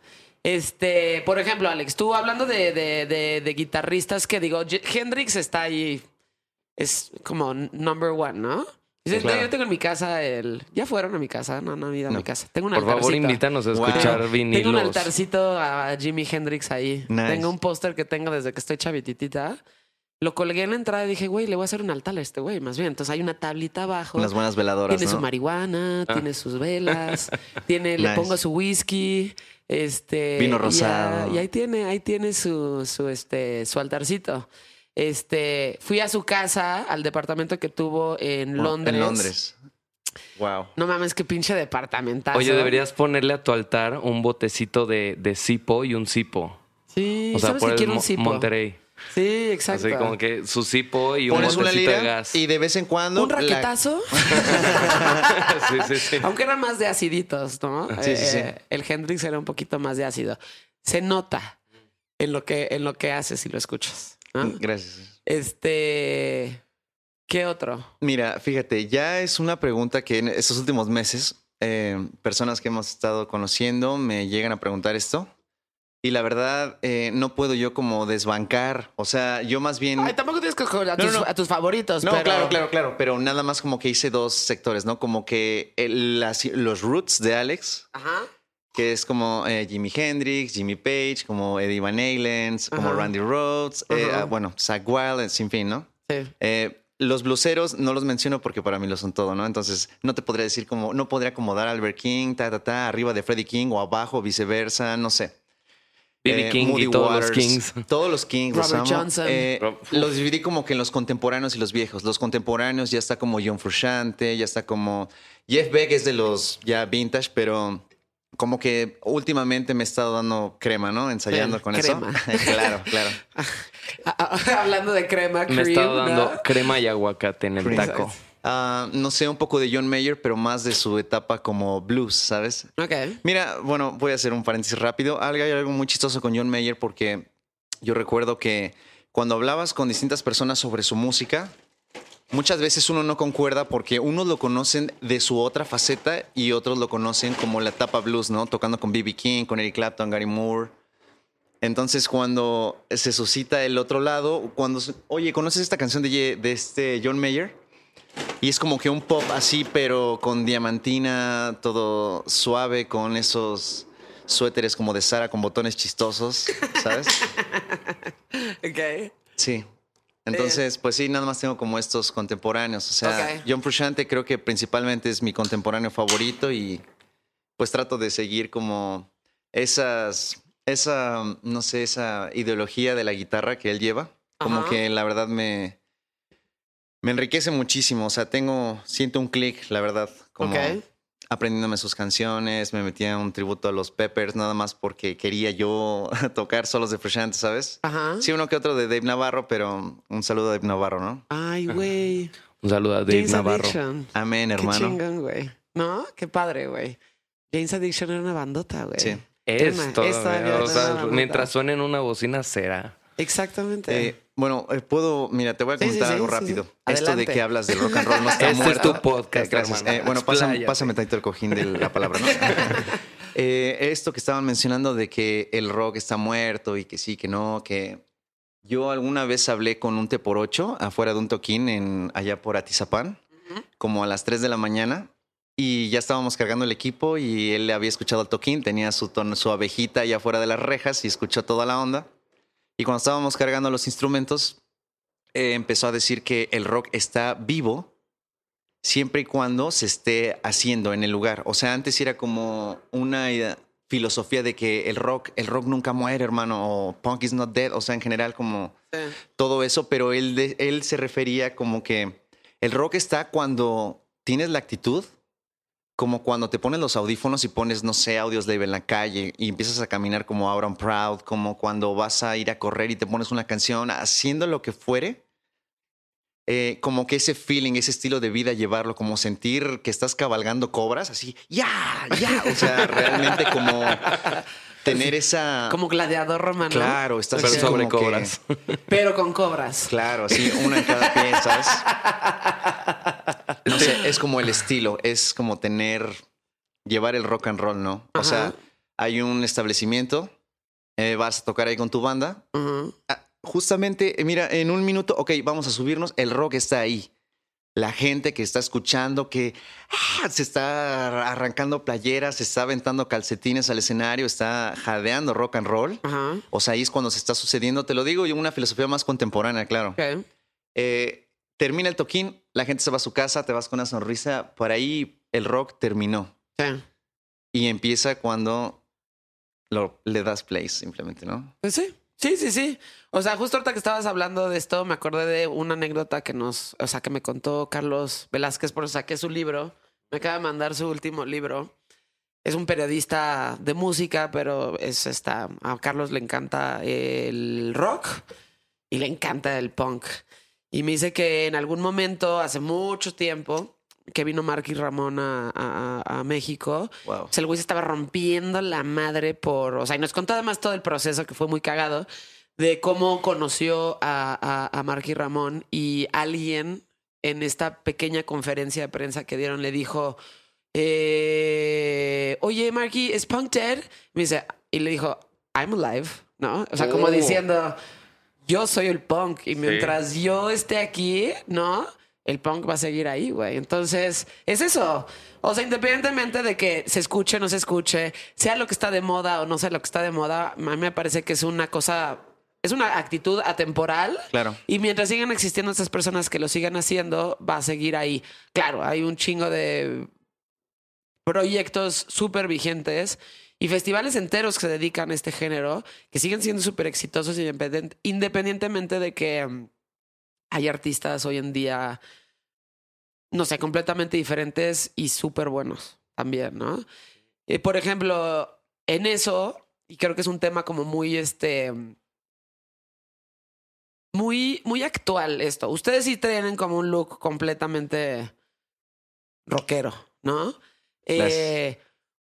Este, por ejemplo, Alex, tú hablando de, de- de- de guitarristas que digo, Hendrix está ahí, es como number one, ¿no? Dices, claro. Yo tengo en mi casa el. Ya fueron a mi casa, no, no han ido a No. mi casa. Tengo un Por favor, invítanos a Wow. escuchar Tengo un altarcito a Jimi Hendrix ahí. Nice. Tengo un póster que tengo desde que estoy chavititita. Lo colgué en la entrada y dije, güey, le voy a hacer un altar a este güey, más bien. Entonces hay una tablita abajo. Unas buenas veladoras, Tiene ¿no? su marihuana, tiene sus velas, tiene, le pongo su whisky, este Vino y rosado. Y, ahí tiene, ahí tiene su, su este, su altarcito. Este, fui a su casa, al departamento que tuvo en Wow, Londres. En Londres. Wow. No mames, qué pinche departamentazo. Oye, deberías ponerle a tu altar un botecito de, de cipo y un cipo. Sí, O sea, ¿sabes por que el quiero un cipo? Monterrey. Sí, exacto. Así como que su cipo y un Pones una de gas. y de vez en cuando. un la- raquetazo, sí, sí, sí. aunque eran más de aciditos, ¿no? Sí, sí, sí. Eh, El Hendrix era un poquito más de ácido. Se nota en lo que, en lo que haces y lo escuchas. ¿no? Gracias. Este. ¿Qué otro? Mira, fíjate, ya es una pregunta que en estos últimos meses, eh, personas que hemos estado conociendo me llegan a preguntar esto. Y la verdad, eh, no puedo yo como desbancar. O sea, yo más bien. Ay, tampoco tienes que a, No, tus, no. a tus favoritos. No, pero- claro, claro, claro. Pero nada más como que hice dos sectores, ¿no? Como que el- las- los roots de Alex, Ajá. que es como eh, Jimi Hendrix, Jimmy Page, como Eddie Van Halen, como. Randy Rhodes, eh, ah, bueno, Zach Wild, sin fin, ¿no? Sí. Eh, los bluseros no los menciono porque para mí lo son todo, ¿no? Entonces no te podría decir como, no podría acomodar a Albert King, ta, ta, ta, arriba de Freddie King o abajo, viceversa, no sé. B.B. Eh, King Moody y todos Waters, los Kings. Todos los Kings. los Robert amo. Johnson. Eh, los dividí como que en los contemporáneos y los viejos. Los contemporáneos ya está como John Frusciante, ya está como... Jeff Beck es de los ya vintage, pero como que últimamente me he estado dando crema, ¿no? Ensayando Sí, con crema. eso. claro, claro. Ah, ah, Hablando de crema, Me cream, estaba dando ¿no? crema y aguacate en el Cream. taco. Ah, no sé, un poco de John Mayer, pero más de su etapa como blues, ¿sabes? Ok. Mira, bueno, voy a hacer un paréntesis rápido. Algo- Hay algo muy chistoso con John Mayer porque yo recuerdo que cuando hablabas con distintas personas sobre su música, muchas veces uno no concuerda porque unos lo conocen de su otra faceta y otros lo conocen como la etapa blues, ¿no? Tocando con B.B. King, con Eric Clapton, Gary Moore. Entonces, cuando se suscita el otro lado, cuando, oye, ¿conoces esta canción de, de este John Mayer? Y es como que un pop así, pero con diamantina, todo suave, con esos suéteres como de Sara con botones chistosos, ¿sabes? Ok. Sí. Entonces, pues sí, nada más tengo como estos contemporáneos. O sea. John Frusciante creo que principalmente es mi contemporáneo favorito y pues trato de seguir como esas, esa, no sé, esa ideología de la guitarra que él lleva. Como que la verdad me, me enriquece muchísimo. O sea, tengo, siento un clic, la verdad, como Ok. aprendiéndome sus canciones. Me metí a un tributo a los Peppers nada más porque quería yo tocar solos de Frusciante, ¿sabes? Ajá. Sí, uno que otro de Dave Navarro, pero un saludo a Dave Navarro, ¿no? Ay, güey. Un saludo a Dave James Navarro. Addiction. Amén, Qué hermano. chingón, güey. ¿No? Qué padre, güey. James Addiction era una bandota, güey. Sí. Es todavía, es todavía o una sea, bandota. mientras suene en una bocina será. Exactamente. Eh, bueno, eh, puedo, mira, te voy a Sí, sí, comentar sí, algo sí, rápido. sí. Esto de que hablas del rock and roll no está Este es muerto. tu podcast, Eh, gracias. Eh, bueno, pásame, pásame tantito el cojín de la palabra, ¿no? Eh, esto que estaban mencionando de que el rock está muerto y que sí, que no, que yo alguna vez hablé con un T por ocho afuera de un toquín en, allá por Atizapán, como a las 3 de la mañana. Y ya estábamos cargando el equipo y él le había escuchado el toquín, tenía su, tono, su abejita allá afuera de las rejas y escuchó toda la onda. Y cuando estábamos cargando los instrumentos, eh, empezó a decir que el rock está vivo siempre y cuando se esté haciendo en el lugar. O sea, antes era como una filosofía de que el rock, el rock nunca muere, hermano, o punk is not dead, o sea, en general como Sí. todo eso, pero él, él se refería como que el rock está cuando tienes la actitud, como cuando te pones los audífonos y pones, no sé, audios de en la calle y empiezas a caminar como and Proud, como cuando vas a ir a correr y te pones una canción, haciendo lo que fuere. eh, como que ese feeling, ese estilo de vida, llevarlo, como sentir que estás cabalgando cobras, así, ya, ya, o sea, realmente como tener esa... Como gladiador romano. Claro, estás Pero sobre que- cobras. Pero con cobras. Claro, sí, una en cada pie, ¿sabes? No sé, es como el estilo, es como tener, llevar el rock and roll, ¿no? O Ajá. sea, hay un establecimiento, eh, vas a tocar ahí con tu banda. Ah, justamente, eh, mira, en un minuto, ok, vamos a subirnos, el rock está ahí. La gente que está escuchando, que ah, se está arrancando playeras, se está aventando calcetines al escenario, está jadeando rock and roll. Ajá. O sea, ahí es cuando se está sucediendo, te lo digo, y una filosofía más contemporánea, claro. Ok. Eh, termina el toquín, la gente se va a su casa, te vas con una sonrisa. Por ahí el rock terminó. Sí. Y empieza cuando lo, le das play, simplemente, ¿no? Pues sí. Sí, sí, sí. O sea, justo ahorita que estabas hablando de esto, me acordé de una anécdota que nos, o sea, que me contó Carlos Velázquez, por eso saqué su libro. Me acaba de mandar su último libro. Es un periodista de música, pero es esta. A Carlos le encanta el rock y le encanta el punk. Y me dice que en algún momento, hace mucho tiempo, que vino Mark y Ramón a, a- a México, Wow. o sea, el güey se estaba rompiendo la madre por. O sea, y nos contó además todo el proceso que fue muy cagado de cómo conoció a, a, Mark y Ramón y alguien en esta pequeña conferencia de prensa que dieron le dijo: eh, Oye, Marky, ¿es Punk Dead? Me dice, y le dijo: I'm alive, ¿no? O sea, como Oh. diciendo, yo soy el punk y mientras yo esté aquí, ¿no? El punk va a seguir ahí, güey. Entonces, es eso. O sea, independientemente de que se escuche o no se escuche, sea lo que está de moda o no sea lo que está de moda, a mí me parece que es una cosa, es una actitud atemporal. Claro. Y mientras sigan existiendo estas personas que lo sigan haciendo, va a seguir ahí. Claro, hay un chingo de proyectos súper vigentes y festivales enteros que se dedican a este género, que siguen siendo súper exitosos independientemente de que mm, hay artistas hoy en día, no sé, completamente diferentes y súper buenos también, ¿no? Eh, por ejemplo, en eso, y creo que es un tema como muy, este, muy, muy actual esto. Ustedes sí tienen como un look completamente rockero, ¿no? Eh,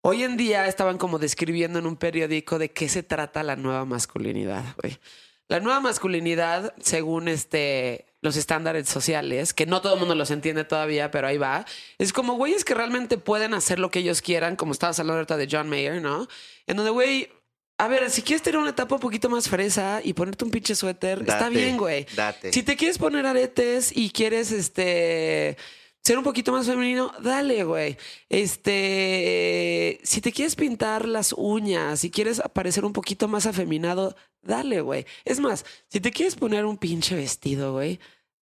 hoy en día estaban como describiendo en un periódico de qué se trata la nueva masculinidad, güey. La nueva masculinidad, según este, los estándares sociales, que no todo el mundo los entiende todavía, pero ahí va, es como güeyes que realmente pueden hacer lo que ellos quieran, como estabas hablando ahorita de John Mayer, ¿no? En donde, güey, a ver, si quieres tener una etapa un poquito más fresa y ponerte un pinche suéter, está bien, güey. date. Si te quieres poner aretes y quieres, este, ser un poquito más femenino, dale, güey. Este, si te quieres pintar las uñas, si quieres parecer un poquito más afeminado, dale, güey. Es más, si te quieres poner un pinche vestido, güey,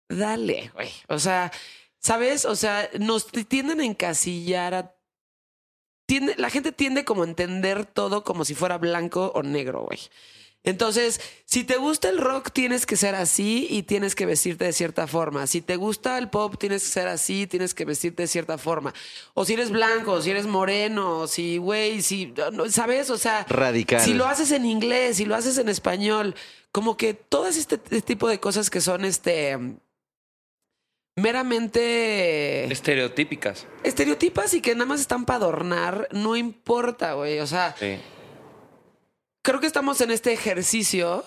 dale, güey. O sea, ¿sabes? O sea, nos tienden a encasillar a tiende, la gente tiende como a entender todo como si fuera blanco o negro, güey. Entonces, si te gusta el rock, tienes que ser así y tienes que vestirte de cierta forma. Si te gusta el pop, tienes que ser así, tienes que vestirte de cierta forma. O si eres blanco, o si eres moreno, o si, güey, si, no, ¿sabes? O sea, Radical. si lo haces en inglés, si lo haces en español, como que todas este, este tipo de cosas que son, este, meramente Estereotípicas. estereotipas y que nada más están para adornar, no importa, güey. O sea, Sí. Creo que estamos en este ejercicio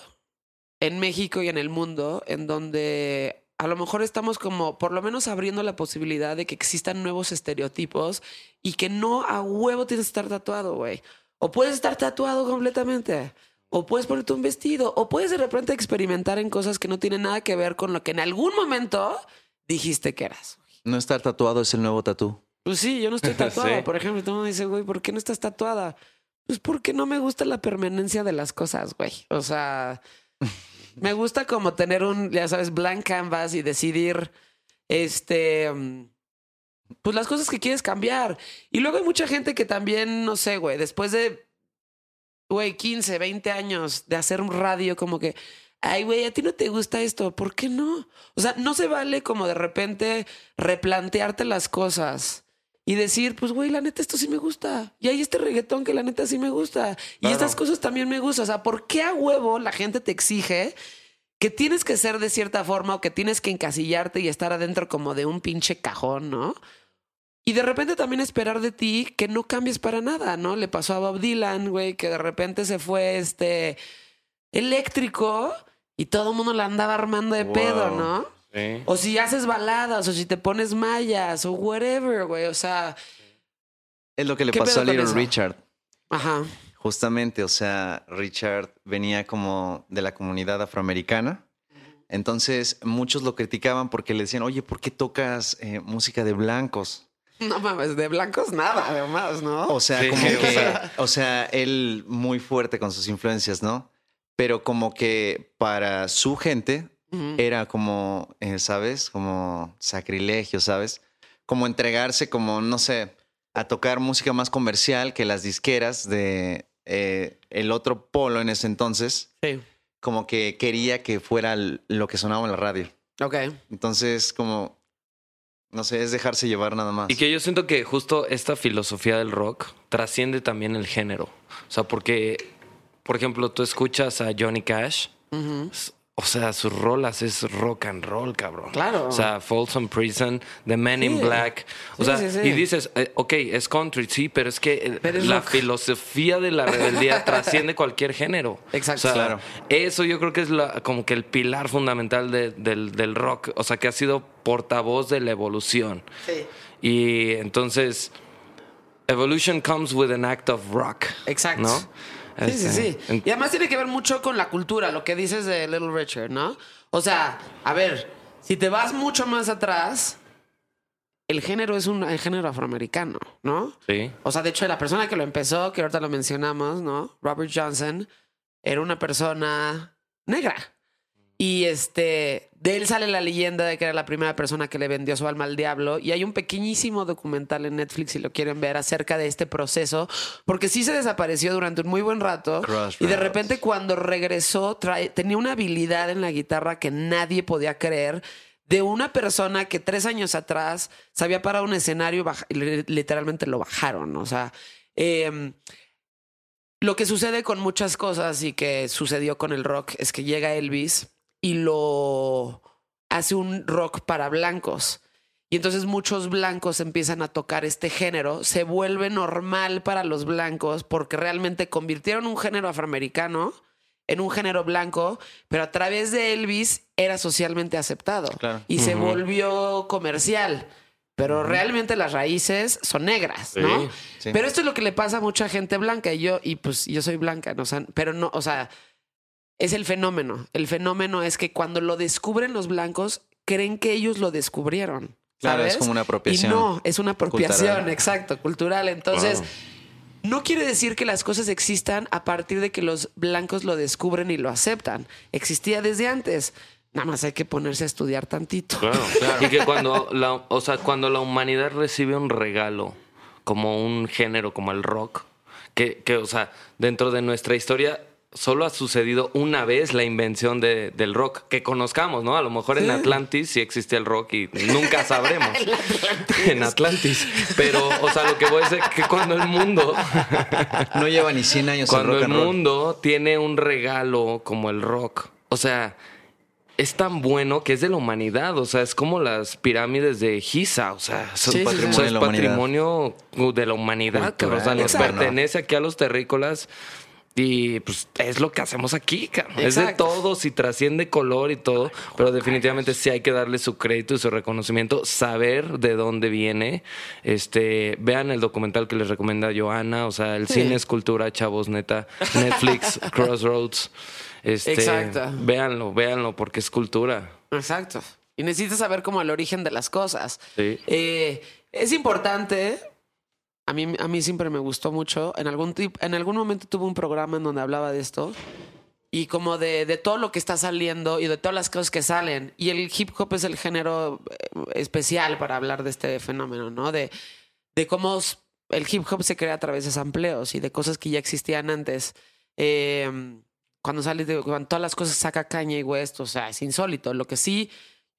en México y en el mundo en donde a lo mejor estamos como por lo menos abriendo la posibilidad de que existan nuevos estereotipos y que no a huevo tienes que estar tatuado, güey. O puedes estar tatuado completamente. O puedes ponerte un vestido. O puedes de repente experimentar en cosas que no tienen nada que ver con lo que en algún momento dijiste que eras. No estar tatuado es el nuevo tatú. Pues sí, yo no estoy tatuada. Sí. Por ejemplo, todo el mundo dice, güey, ¿por qué no estás tatuada? Pues porque no me gusta la permanencia de las cosas, güey. O sea, me gusta como tener un, ya sabes, blank canvas y decidir, este, mm, pues las cosas que quieres cambiar. Y luego hay mucha gente que también, no sé, güey, después de, güey, 15, 20 años de hacer un radio, como que, ay, güey, a ti no te gusta esto, ¿por qué no? O sea, no se vale como de repente replantearte las cosas y decir, pues, güey, la neta, esto sí me gusta. Y hay este reggaetón que la neta sí me gusta. Y Claro. estas cosas también me gustan. O sea, ¿por qué a huevo la gente te exige que tienes que ser de cierta forma o que tienes que encasillarte y estar adentro como de un pinche cajón, ¿no? Y de repente también esperar de ti que no cambies para nada, ¿no? Le pasó a Bob Dylan, güey, que de repente se fue este eléctrico y todo el mundo la andaba armando de Wow. pedo, ¿no? Sí. O si haces baladas, o si te pones mallas, o whatever, güey. O sea, Es lo que le ¿Qué pasó a Little eso? Richard. ajá. Justamente, o sea, Richard venía como de la comunidad afroamericana. Entonces, muchos lo criticaban porque le decían, oye, ¿por qué tocas eh, música de blancos? No mames, de blancos nada, además, ¿no? O sea, Sí, como que, sea- o sea, él muy fuerte con sus influencias, ¿no? Pero como que para su gente Era como, eh, ¿sabes? Como sacrilegio, ¿sabes? Como entregarse, como, no sé, a tocar música más comercial que las disqueras de eh, el otro polo en ese entonces, Sí. como que quería que fuera lo que sonaba en la radio. Ok. Entonces, como, no sé, es dejarse llevar nada más. Y que yo siento que justo esta filosofía del rock trasciende también el género. O sea, porque, por ejemplo, tú escuchas a Johnny Cash. O sea, sus rolas es rock and roll, cabrón. Claro. O sea, Folsom Prison, The Men in Sí. Black. O Sí, sea, sí, sí. y dices, eh, ok, es country, sí, pero es que Pero es la rock. filosofía de la rebeldía trasciende cualquier género. Exacto. O sea, Claro. Eso yo creo que es la, como que el pilar fundamental de- del, del rock. O sea, que ha sido portavoz de la evolución. Sí. Y entonces, evolution comes with an act of rock. Exacto. ¿No? Sí, sí, Este, sí. en- Y además tiene que ver mucho con la cultura, lo que dices de Little Richard, ¿no? O sea, a ver, si te vas mucho más atrás, el género es un el género afroamericano, ¿no? Sí. O sea, de hecho, la persona que lo empezó, que ahorita lo mencionamos, ¿no? Robert Johnson, era una persona negra. Y este, de él sale la leyenda de que era la primera persona que le vendió su alma al diablo. Y hay un pequeñísimo documental en Netflix, si lo quieren ver, acerca de este proceso. Porque sí se desapareció durante un muy buen rato. Crossroads. Y de repente cuando regresó, trae- tenía una habilidad en la guitarra que nadie podía creer. De una persona que tres años atrás se había parado un escenario y literalmente lo bajaron. O sea, em, lo que sucede con muchas cosas y que sucedió con el rock es que llega Elvis y lo hace un rock para blancos. Y entonces muchos blancos empiezan a tocar este género, se vuelve normal para los blancos porque realmente convirtieron un género afroamericano en un género blanco, pero a través de Elvis era socialmente aceptado Claro. y se volvió comercial. Pero realmente las raíces son negras, ¿no? Sí, sí. Pero esto es lo que le pasa a mucha gente blanca y yo, y pues yo soy blanca, ¿no? O sea, pero no, o sea, es el fenómeno. El fenómeno es que cuando lo descubren los blancos, creen que ellos lo descubrieron. Claro, es como una apropiación Y no, es una apropiación, cultural. exacto, cultural. Entonces, Wow. no quiere decir que las cosas existan a partir de que los blancos lo descubren y lo aceptan. Existía desde antes. Nada más hay que ponerse a estudiar tantito. Claro, Y que cuando la, o sea, cuando la humanidad recibe un regalo como un género como el rock, que, que o sea, dentro de nuestra historia solo ha sucedido una vez la invención de- del rock que conozcamos, ¿no? A lo mejor en Atlantis sí existía el rock y nunca sabremos. en Atlantis. Pero, o sea, lo que voy a decir es que cuando el mundo No lleva ni 100 años cuando el rock el and roll. mundo tiene un regalo como el rock, o sea, es tan bueno que es de la humanidad, o sea, es como las pirámides de Giza, o sea, son Sí, sí, sí. patrimonio, de la es humanidad. patrimonio de la humanidad, cabrón. o sea, nos pertenece aquí a los terrícolas. Y pues es lo que hacemos aquí, cabrón. Es de todos y trasciende color y todo. Pero definitivamente sí hay que darle su crédito y su reconocimiento, saber de dónde viene. Este, vean el documental que les recomienda Joana. O sea, el cine es cultura, chavos, neta. Netflix, Crossroads. Este, Exacto. Véanlo, véanlo, porque es cultura. Exacto. Y necesitas saber como el origen de las cosas. Sí. Eh, es importante. A mí, a mí siempre me gustó mucho. En algún, tip- en algún momento tuve un programa en donde hablaba de esto. Y como de, de todo lo que está saliendo y de todas las cosas que salen. Y el hip hop es el género eh, especial para hablar de este fenómeno, ¿no? De, de cómo el hip hop se crea a través de sampleos y de cosas que ya existían antes. Eh, cuando sale de, cuando todas las cosas saca y West, o sea, es insólito. Lo que sí,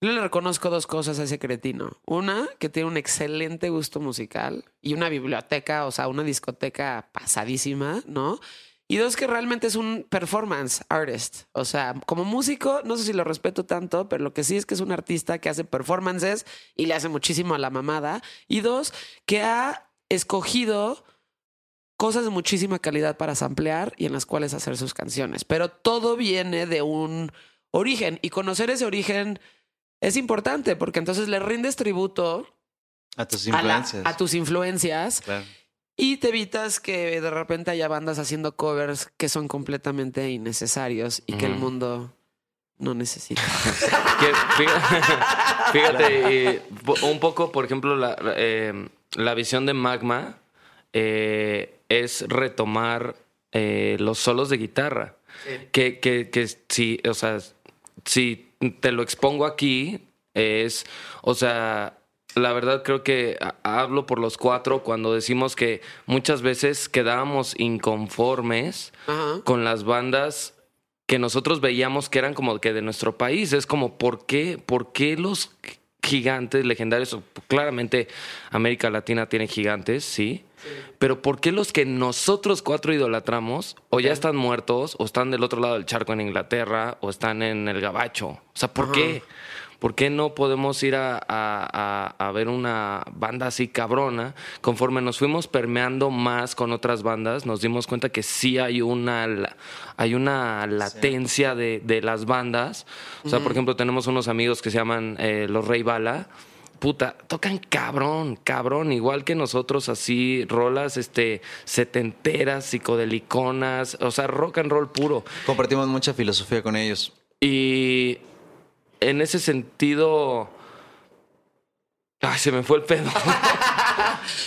yo le reconozco dos cosas a ese cretino. Una, que tiene un excelente gusto musical y una biblioteca, o sea, una discoteca pasadísima, ¿no? Y dos, que realmente es un performance artist. O sea, como músico, no sé si lo respeto tanto, pero lo que sí es que es un artista que hace performances y le hace muchísimo a la mamada. Y dos, que ha escogido cosas de muchísima calidad para samplear y en las cuales hacer sus canciones. Pero todo viene de un origen y conocer ese origen es importante porque entonces le rindes tributo A tus a, la- influencias. a tus influencias Claro. y te evitas que de repente haya bandas haciendo covers que son completamente innecesarios y que el mundo no necesita. Que, fíjate, un poco, por ejemplo, la, eh, la visión de Magma eh, es retomar eh, los solos de guitarra. Que, que, que si, o sea, si te lo expongo aquí, es, o sea, la verdad creo que ha- hablo por los cuatro cuando decimos que muchas veces quedábamos inconformes Ajá. con las bandas que nosotros veíamos que eran como que de nuestro país. Es como, ¿por qué, por qué los gigantes legendarios? Claramente América Latina tiene gigantes, sí. Pero ¿por qué los que nosotros cuatro idolatramos o ya están muertos o están del otro lado del charco en Inglaterra o están en el Gabacho? O sea, ¿por qué? ¿Por qué no podemos ir a, a- a- a ver una banda así cabrona? Conforme nos fuimos permeando más con otras bandas, nos dimos cuenta que sí hay una, hay una latencia de, de las bandas. O sea, por ejemplo, tenemos unos amigos que se llaman eh, Los Rey Bala, puta, tocan cabrón, cabrón, igual que nosotros, así, rolas, este, setenteras, psicodeliconas, o sea, rock and roll puro. Compartimos mucha filosofía con ellos. Y en ese sentido. Ay, se me fue el pedo.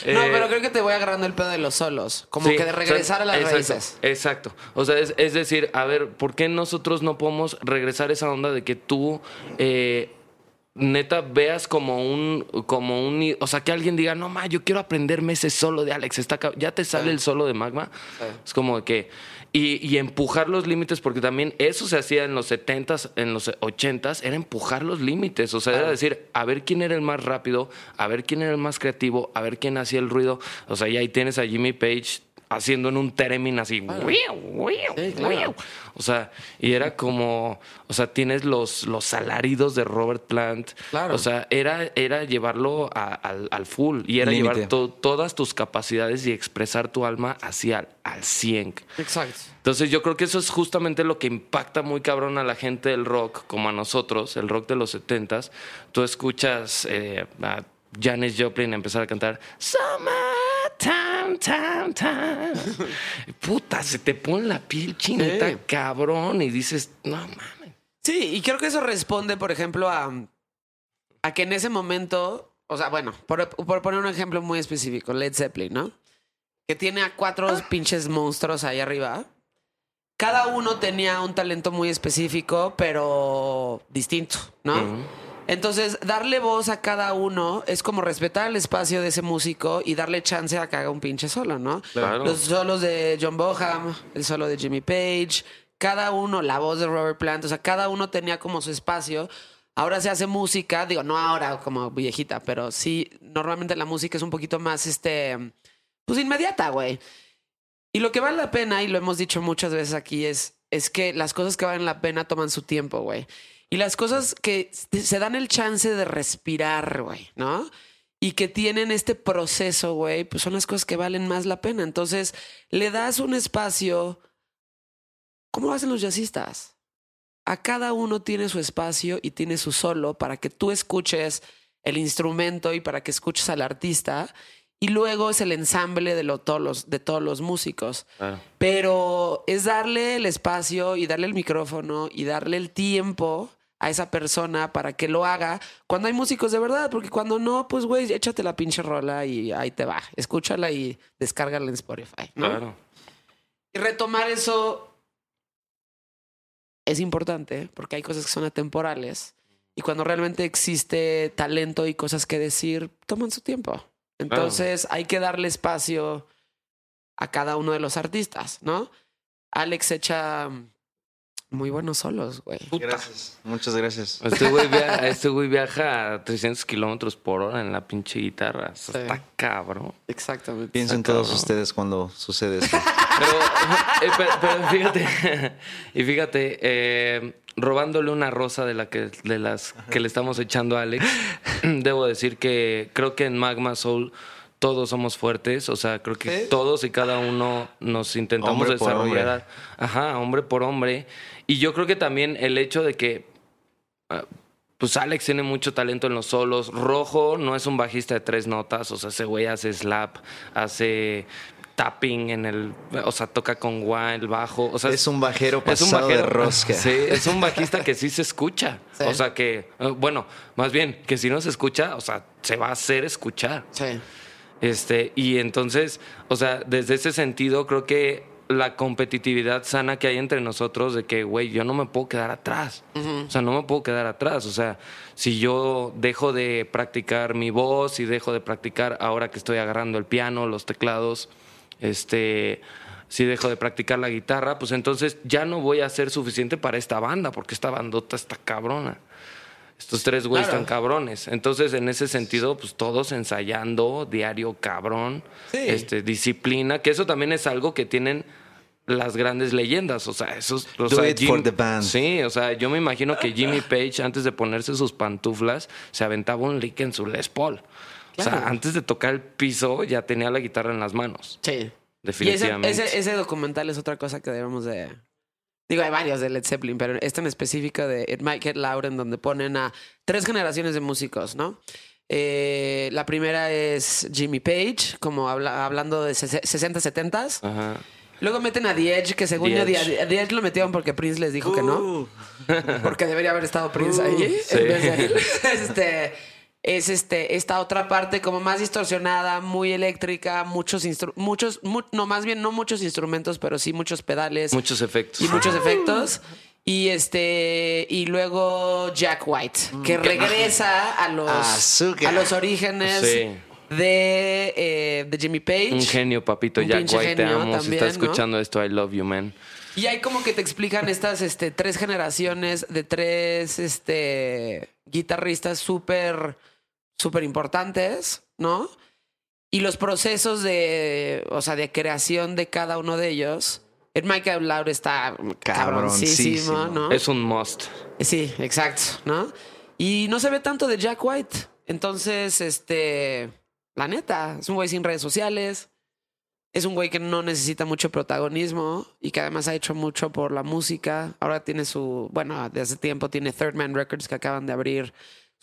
No, Eh, pero creo que te voy agarrando el pedo de los solos. Como sí, que de regresar a las exacto, raíces. Exacto. O sea, es, es decir, a ver, ¿por qué nosotros no podemos regresar a esa onda de que tú. eh, Neta, veas como un, como un, o sea, que alguien diga, no ma, yo quiero aprenderme ese solo de Alex, está, ya te sale el solo de Magma, es como que, y, y empujar los límites, porque también eso se hacía en los 70s, en los 80s, era empujar los límites, o sea, era decir, a ver quién era el más rápido, a ver quién era el más creativo, a ver quién hacía el ruido, o sea, y ahí tienes a Jimmy Page haciendo en un theremin así, "Wiu, wiu, Sí, claro. wiu". o sea, y era como, o sea, tienes los, los alaridos de Robert Plant, Claro. o sea, era, era llevarlo a- al, al full y era Límite. llevar to- todas tus capacidades y expresar tu alma hacia al, al 100. Exacto. Entonces yo creo que eso es justamente lo que impacta muy cabrón a la gente del rock, como a nosotros, el rock de los 70s. Tú escuchas eh, a Janis Joplin empezar a cantar Summertime, time, time. Puta, se te pone la piel chinita, Sí. cabrón, y dices, no mames. Sí, y creo que eso responde, por ejemplo, a, a que en ese momento, o sea, bueno, por, por poner un ejemplo muy específico, Led Zeppelin, ¿no? Que tiene a cuatro pinches monstruos ahí arriba. Cada uno tenía un talento muy específico, pero distinto, ¿no? Entonces, darle voz a cada uno es como respetar el espacio de ese músico y darle chance a que haga un pinche solo, ¿no? Claro. Los solos de John Boham, el solo de Jimmy Page, cada uno, la voz de Robert Plant, o sea, cada uno tenía como su espacio. Ahora se hace música, digo, no ahora como viejita, pero sí, normalmente la música es un poquito más, este, pues inmediata, güey. Y lo que vale la pena, y lo hemos dicho muchas veces aquí, es, es que las cosas que valen la pena toman su tiempo, güey. Y las cosas que se dan el chance de respirar, güey, ¿no? Y que tienen este proceso, güey, pues son las cosas que valen más la pena. Entonces, le das un espacio. ¿Cómo lo hacen los jazzistas? A cada uno tiene su espacio y tiene su solo para que tú escuches el instrumento y para que escuches al artista. Y luego es el ensamble de, lo, todos, los, de todos los músicos. Pero es darle el espacio y darle el micrófono y darle el tiempo a esa persona para que lo haga cuando hay músicos de verdad, porque cuando no, pues güey, échate la pinche rola y ahí te va. Escúchala y descárgala en Spotify, ¿no? Claro. Y retomar eso es importante porque hay cosas que son atemporales y cuando realmente existe talento y cosas que decir, toman su tiempo. Entonces hay que darle espacio a cada uno de los artistas, ¿no? Alex echa muy buenos solos, güey. Gracias. Muchas gracias. Este güey viaja, este güey viaja a 300 kilómetros por hora en la pinche guitarra. O sea, Sí. Está cabrón. Exactamente. Pienso en todos cabrón. ustedes cuando sucede esto. Pero, eh, pero, pero fíjate, y fíjate, eh, robándole una rosa de la que de las que le estamos echando a Alex, debo decir que creo que en Magma Soul todos somos fuertes, o sea, creo que ¿Sí? todos y cada uno nos intentamos Hombre por desarrollar, ajá, hombre por hombre, y yo creo que también el hecho de que ah, pues Alex tiene mucho talento en los solos. Rojo no es un bajista de tres notas, o sea, ese güey hace slap, hace tapping en el, o sea, toca con gua el bajo, o sea, es un bajero es un pasado bajero- de rosca. Sí, es un bajista que sí se escucha. Sí. O sea que, eh, bueno, más bien, que si no se escucha, o sea, se va a hacer escuchar. Sí. Este, y entonces, o sea, desde ese sentido, creo que la competitividad sana que hay entre nosotros de que, güey, yo no me puedo quedar atrás. O sea, no me puedo quedar atrás. O sea, si yo dejo de practicar mi voz y dejo de practicar ahora que estoy agarrando el piano, los teclados, este, si dejo de practicar la guitarra, pues entonces ya no voy a ser suficiente para esta banda, porque esta bandota está cabrona. Estos tres güeyes Claro. están cabrones. Entonces, en ese sentido, pues todos ensayando, diario cabrón, Sí. este, disciplina, que eso también es algo que tienen las grandes leyendas. O sea, esos. O Do sea, it for the band. Sí, o sea, yo me imagino que Jimmy Page, antes de ponerse sus pantuflas, se aventaba un lick en su Les Paul. O sea, Claro. antes de tocar el piso, ya tenía la guitarra en las manos. Sí. Y ese, Definitivamente. ese, ese documental es otra cosa que debemos de... Digo, hay varios de Led Zeppelin, pero este en específico de It Might Get Loud, en donde ponen a tres generaciones de músicos, ¿no? Eh, la primera es Jimmy Page, como habla- hablando de 60, 70s. Ajá. Luego meten a The Edge, que según The yo, Edge. The Edge lo metieron porque Prince les dijo que no. Porque debería haber estado Prince ahí sí. en vez de él. Este, es este, esta otra parte como más distorsionada, muy eléctrica, muchos muchos, mu- no, más bien no muchos instrumentos, pero sí muchos pedales Muchos efectos. y muchos efectos. Y este, y luego Jack White, que regresa a los, Azúcar. a los orígenes Sí. de, eh, de Jimmy Page. Un genio, papito. Un Jack White, te amo. si también, estás ¿no? escuchando esto, I love you, man. Y hay como que te explican estas este, tres generaciones de tres este, guitarristas súper, súper importantes, ¿no? Y los procesos de, o sea, de creación de cada uno de ellos. El Michael Loud está cabroncísimo. ¿no? Es un must. Sí, exacto, ¿no? Y no se ve tanto de Jack White. Entonces, este, la neta, es un güey sin redes sociales. Es un güey que no necesita mucho protagonismo y que además ha hecho mucho por la música. Ahora tiene su, bueno, de hace tiempo tiene Third Man Records que acaban de abrir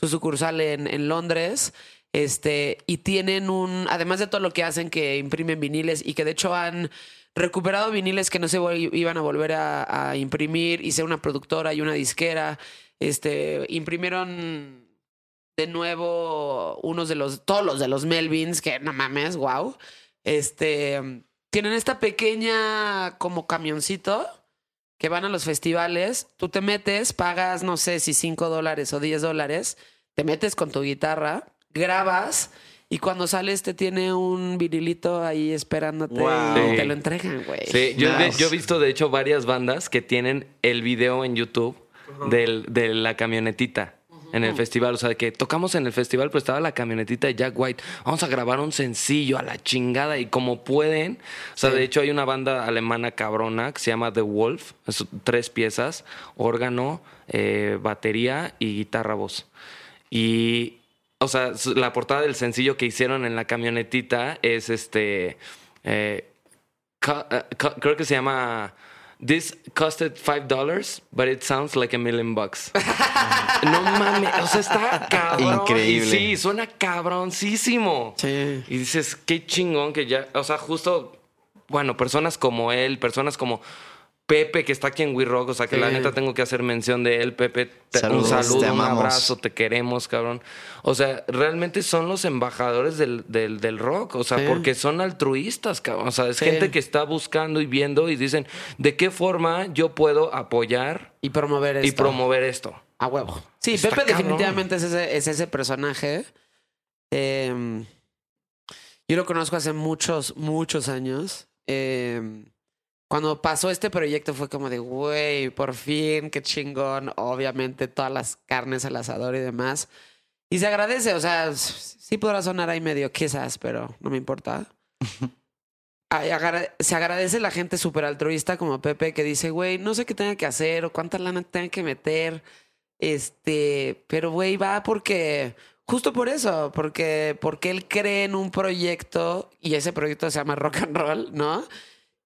su sucursal en, Londres. Este, y tienen un, además de todo lo que hacen, que imprimen viniles y que de hecho han recuperado viniles que no se iban a volver a, a imprimir. Hice una productora y una disquera. Este, imprimieron de nuevo unos de los, todos los de los Melvins, que no mames, wow. Este, tienen esta pequeña como camioncito que van a los festivales. Tú te metes, pagas, no sé si 5 dólares o 10 dólares, te metes con tu guitarra, grabas y cuando sales te tiene un vinilito ahí esperándote Wow. y Sí. te lo entregan, güey. Sí, yo, Nice. yo he visto de hecho varias bandas que tienen el video en YouTube del- de la camionetita en el festival. O sea, que tocamos en el festival, pues estaba la camionetita de Jack White. Vamos a grabar un sencillo a la chingada y como pueden. O sea, Sí. de hecho hay una banda alemana cabrona que se llama The Wolf. Es tres piezas, órgano, eh, batería y guitarra voz. Y, o sea, la portada del sencillo que hicieron en la camionetita es este... eh, eh, creo que se llama This costed five dollars, but it sounds like a million bucks. no mames, o sea, está cabrón. Increíble. Y sí, suena cabroncísimo. Sí. Y dices, qué chingón que ya, o sea, justo, bueno, personas como él, personas como Pepe, que está aquí en We Rock, o sea, que la neta tengo que hacer mención de él, Pepe, te- Saludos, un saludo, un abrazo, te queremos, cabrón. O sea, realmente son los embajadores del, del, del rock, o sea, Sí. porque son altruistas, cabrón. O sea, es Sí. gente que está buscando y viendo y dicen, ¿de qué forma yo puedo apoyar Y promover esto. y promover esto? A huevo. Sí, Está Pepe cabrón. definitivamente es ese, es ese personaje. Eh, yo lo conozco hace muchos, muchos años. Eh, cuando pasó este proyecto fue como de, güey, por fin, qué chingón. Obviamente todas las carnes al asador y demás. Y se agradece, o sea, sí podrá sonar ahí medio quizás, pero no me importa. Se agradece la gente súper altruista como Pepe que dice, güey, no sé qué tenga que hacer o cuánta lana tenga que meter. Este, pero güey, va porque, justo por eso, porque, porque él cree en un proyecto y ese proyecto se llama rock and roll, ¿no?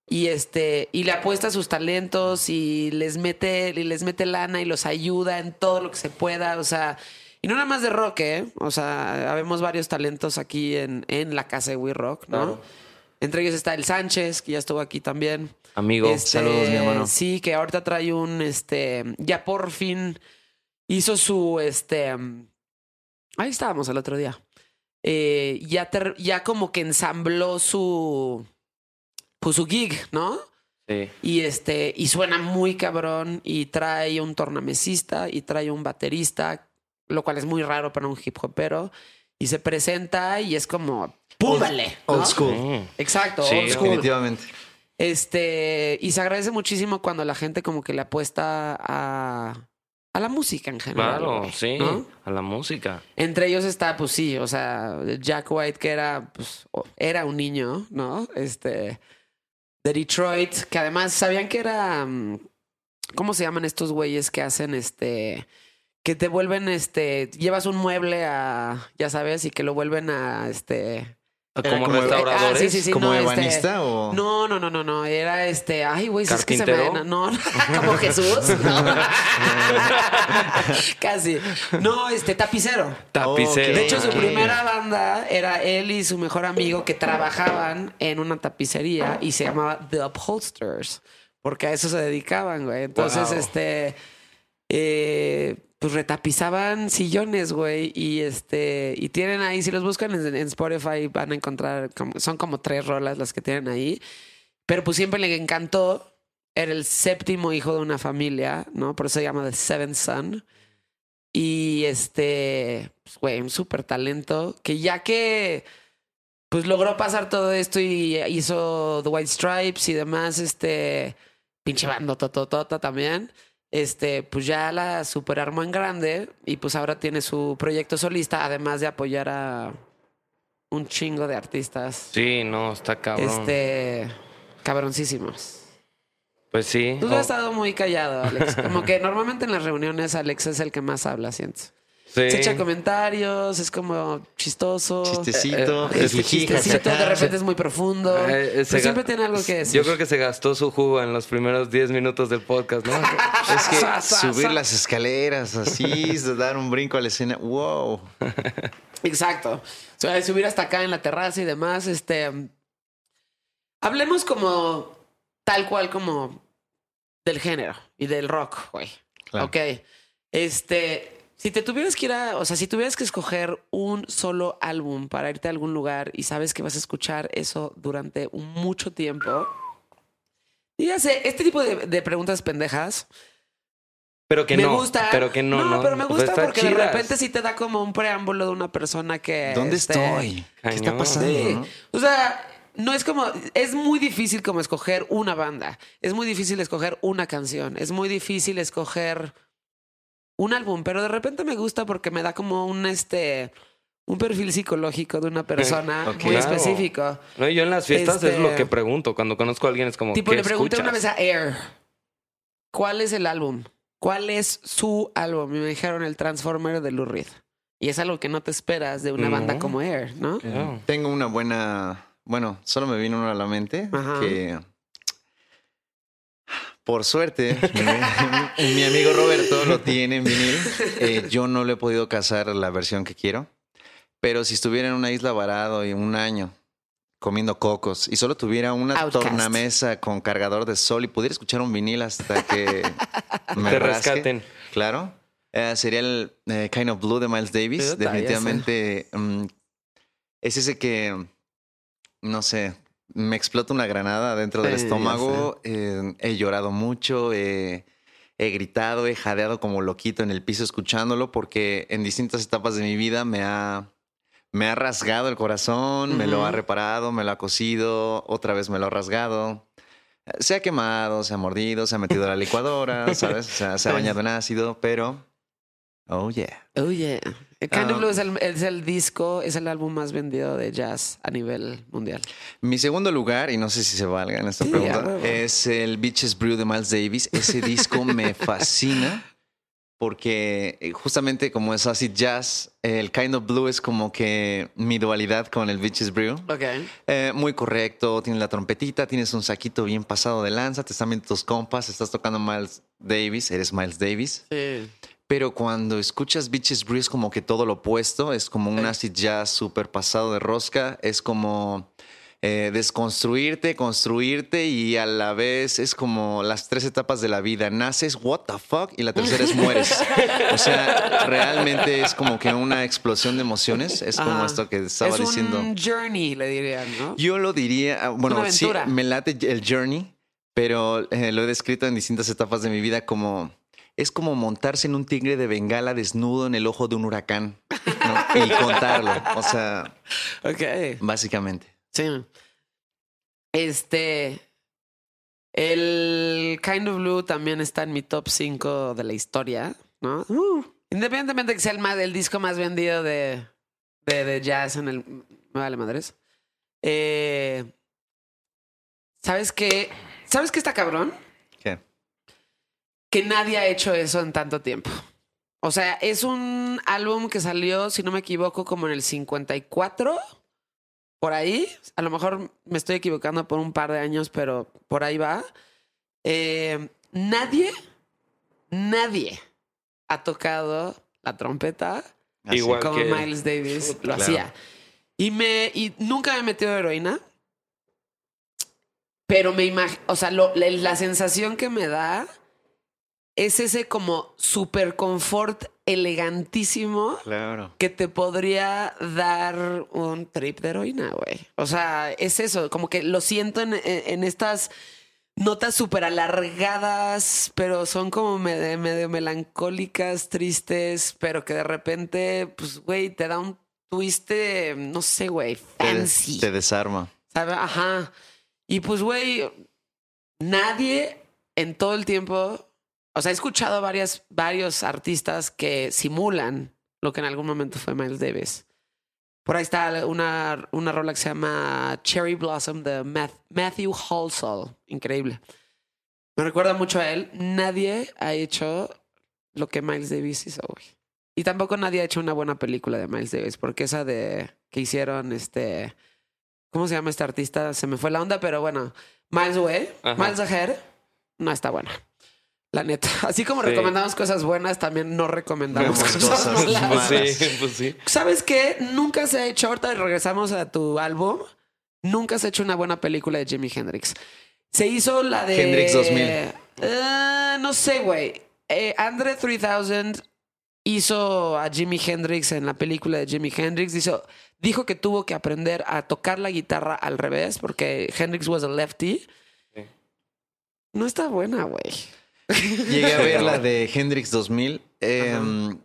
Y este, y le apuesta sus talentos y les mete, y les mete lana y los ayuda en todo lo que se pueda. O sea, y no nada más de rock, ¿eh? O sea, habemos varios talentos aquí en, en la casa de We Rock, ¿no? Claro. Entre ellos está el Sánchez, que ya estuvo aquí también. Amigo, Este, saludos, mi hermano. Sí, que ahorita trae un, este, ya por fin hizo su, este, mm, ahí estábamos el otro día. Eh, ya, ter- ya como que ensambló su, su gig, ¿no? sí. Y este, y suena muy cabrón y trae un tornamesista y trae un baterista, lo cual es muy raro para un hip hopero. Y se presenta y es como, ¡púmbale! ¿no? Old school. Mm. Exacto, Sí, old school. Definitivamente. Este, y se agradece muchísimo cuando la gente como que le apuesta a, a la música en general. Claro, sí, ¿no? a la música. Entre ellos está, pues sí, o sea, Jack White, que era, pues, era un niño, ¿no? Este, de Detroit, que además sabían que era, mm, ¿cómo se llaman estos güeyes que hacen este, que te vuelven, este, llevas un mueble a, ya sabes, y que lo vuelven a, este, Como como- restauradores. Ah, sí, sí, sí, ¿Como no, ebanista o- No, no, no, no, no. Era este. Ay, güey, si es que se me. ¿Carpintero? No, como Jesús. Casi. No, este, tapicero. Tapicero. De hecho, su primera banda era él y su mejor amigo que trabajaban en una tapicería y se llamaba The Upholsters, porque a eso se dedicaban, güey. Entonces, Wow. este, eh, pues retapizaban sillones, güey, y este, y tienen ahí, si los buscan en, Spotify van a encontrar, son como tres rolas las que tienen ahí, pero pues siempre le encantó. Era el séptimo hijo de una familia, ¿no? Por eso se llama The Seventh Son. Y este, pues, güey, un súper talento que ya que pues logró pasar todo esto y hizo The White Stripes y demás, este, pinche bando tototota también. Este, pues ya la super armó en grande y pues ahora tiene su proyecto solista, además de apoyar a un chingo de artistas. Sí, no, está cabrón. Este, cabroncísimos. Pues sí. Tú Oh, has estado muy callado, Alex. Como que normalmente en las reuniones Alex es el que más habla, siento. Sí. Se echa comentarios, es como chistoso. Chistecito, Eh, eh, Este chistecito, de repente es muy profundo. Eh, eh, pero siempre tiene algo que decir. Yo creo que se gastó su jugo en los primeros 10 minutos del podcast, ¿no? Es que Sa, sa, subir sa. las escaleras así, dar un brinco a la escena, wow. Exacto. O sea, subir hasta acá en la terraza y demás. Este. Hablemos como tal cual como del género y del rock, güey. Claro. Ok. Este. Si te tuvieras que ir a, o sea, si tuvieras que escoger un solo álbum para irte a algún lugar y sabes que vas a escuchar eso durante mucho tiempo, y ya sé, este tipo de, de preguntas pendejas Pero que me no. gusta. Pero que no, no. pero me gusta porque de repente sí te da como un preámbulo de una persona que. ¿Dónde este, estoy? ¿Qué está pasando? Sí. no? O sea, no es como. Es muy difícil como escoger una banda. Es muy difícil escoger una canción. Es muy difícil escoger un álbum. Pero de repente me gusta porque me da como un este. Un perfil psicológico de una persona muy Claro. específico. No, yo en las fiestas Este- es lo que pregunto. Cuando conozco a alguien es como. Tipo, ¿qué le pregunté una vez a Air, ¿cuál es el álbum? ¿Cuál es su álbum? Y me dijeron el Transformer de Lou Reed. Y es algo que no te esperas de una No. banda como Air, ¿no? Claro. Tengo una buena. Bueno, solo me vino una a la mente Ajá. que. Por suerte, mi, mi amigo Roberto lo tiene en vinil. Eh, yo no le he podido cazar la versión que quiero. Pero si estuviera en una isla varado y un año comiendo cocos y solo tuviera una Outcast. tornamesa con cargador de sol y pudiera escuchar un vinil hasta que me Te rasque, rescaten. Claro. Eh, sería el eh, Kind of Blue de Miles Davis. Definitivamente mm, es ese que, no sé, me explota una granada dentro del Sí, estómago. Eh, he llorado mucho, eh, he gritado, he jadeado como loquito en el piso escuchándolo porque en distintas etapas de mi vida me ha, me ha rasgado el corazón, me lo ha reparado, me lo ha cosido, otra vez me lo ha rasgado. Se ha quemado, se ha mordido, se ha metido a la licuadora, ¿sabes? O sea, se ha bañado en ácido, pero... Oh, yeah. Oh, yeah. El Kind of Ah. Blue es el, es el disco, es el álbum más vendido de jazz a nivel mundial. Mi segundo lugar, y no sé si se valga en esta Sí, pregunta, es el Beaches Brew de Miles Davis. Ese disco me fascina porque eh, justamente como es acid jazz, el Kind of Blue es como que mi dualidad con el Beaches Brew. Ok. Eh, muy correcto, tienes la trompetita, tienes un saquito bien pasado de lanza, te están viendo tus compas, estás tocando Miles Davis, eres Miles Davis. Sí. Pero cuando escuchas Beaches Brew es como que todo lo opuesto, es como un acid jazz súper pasado de rosca, es como eh, desconstruirte, construirte y a la vez es como las tres etapas de la vida. Naces, what the fuck, y la tercera es mueres. O sea, realmente es como que una explosión de emociones, es como Ajá. esto que estaba es diciendo. un journey, le dirían, ¿no? Yo lo diría, ah, bueno, sí, me late el journey, pero eh, lo he descrito en distintas etapas de mi vida como es como montarse en un tigre de bengala desnudo en el ojo de un huracán ¿no? y contarlo. O sea, Ok. básicamente. Sí. Este. El Kind of Blue también está en mi top 5 de la historia, ¿no? Independientemente de que sea el, más, el disco más vendido de, de, de jazz en el. Me vale madres. Eh, ¿Sabes qué? ¿Sabes qué está cabrón? Que nadie ha hecho eso en tanto tiempo. O sea, es un álbum que salió, si no me equivoco, como en el 54, por ahí, a lo mejor me estoy equivocando por un par de años, pero por ahí va. Eh, nadie, nadie ha tocado la trompeta Así. Igual como que- Miles Davis lo Claro. hacía. Y me y nunca me he metido heroína. Pero me imagino, o sea, lo- la, la sensación que me da es ese como super confort elegantísimo Claro. que te podría dar un trip de heroína, güey. O sea, es eso, como que lo siento en, en- estas notas súper alargadas, pero son como medio, medio melancólicas, tristes, pero que de repente, pues, güey, te da un twist, de, no sé, güey, Te, fancy. te desarma. ¿Sabe? Ajá. Y pues, güey, nadie en todo el tiempo. O sea, he escuchado varias, varios artistas que simulan lo que en algún momento fue Miles Davis. Por ahí está una, una rola que se llama Cherry Blossom de Matthew Halsall. Increíble. Me recuerda mucho a él. Nadie ha hecho lo que Miles Davis hizo, güey. Y tampoco nadie ha hecho una buena película de Miles Davis, porque esa de que hicieron este. ¿Cómo se llama este artista? Se me fue la onda, pero bueno, Miles Ajá. Miles Ahead, no está buena. La neta. Así como Sí. recomendamos cosas buenas, también no recomendamos Vemos cosas, cosas malas. malas. Pues sí, pues sí. ¿Sabes qué? Nunca se ha hecho, ahorita regresamos a tu álbum, nunca se ha hecho una buena película de Jimi Hendrix. Se hizo la de... Hendrix 2000. Eh, no sé, güey. Eh, Andre 3000 hizo a Jimi Hendrix en la película de Jimi Hendrix. Hizo, dijo que tuvo que aprender a tocar la guitarra al revés porque Hendrix was a lefty. Sí. No está buena, güey. Llegué a ver la de Hendrix 2000. Eh,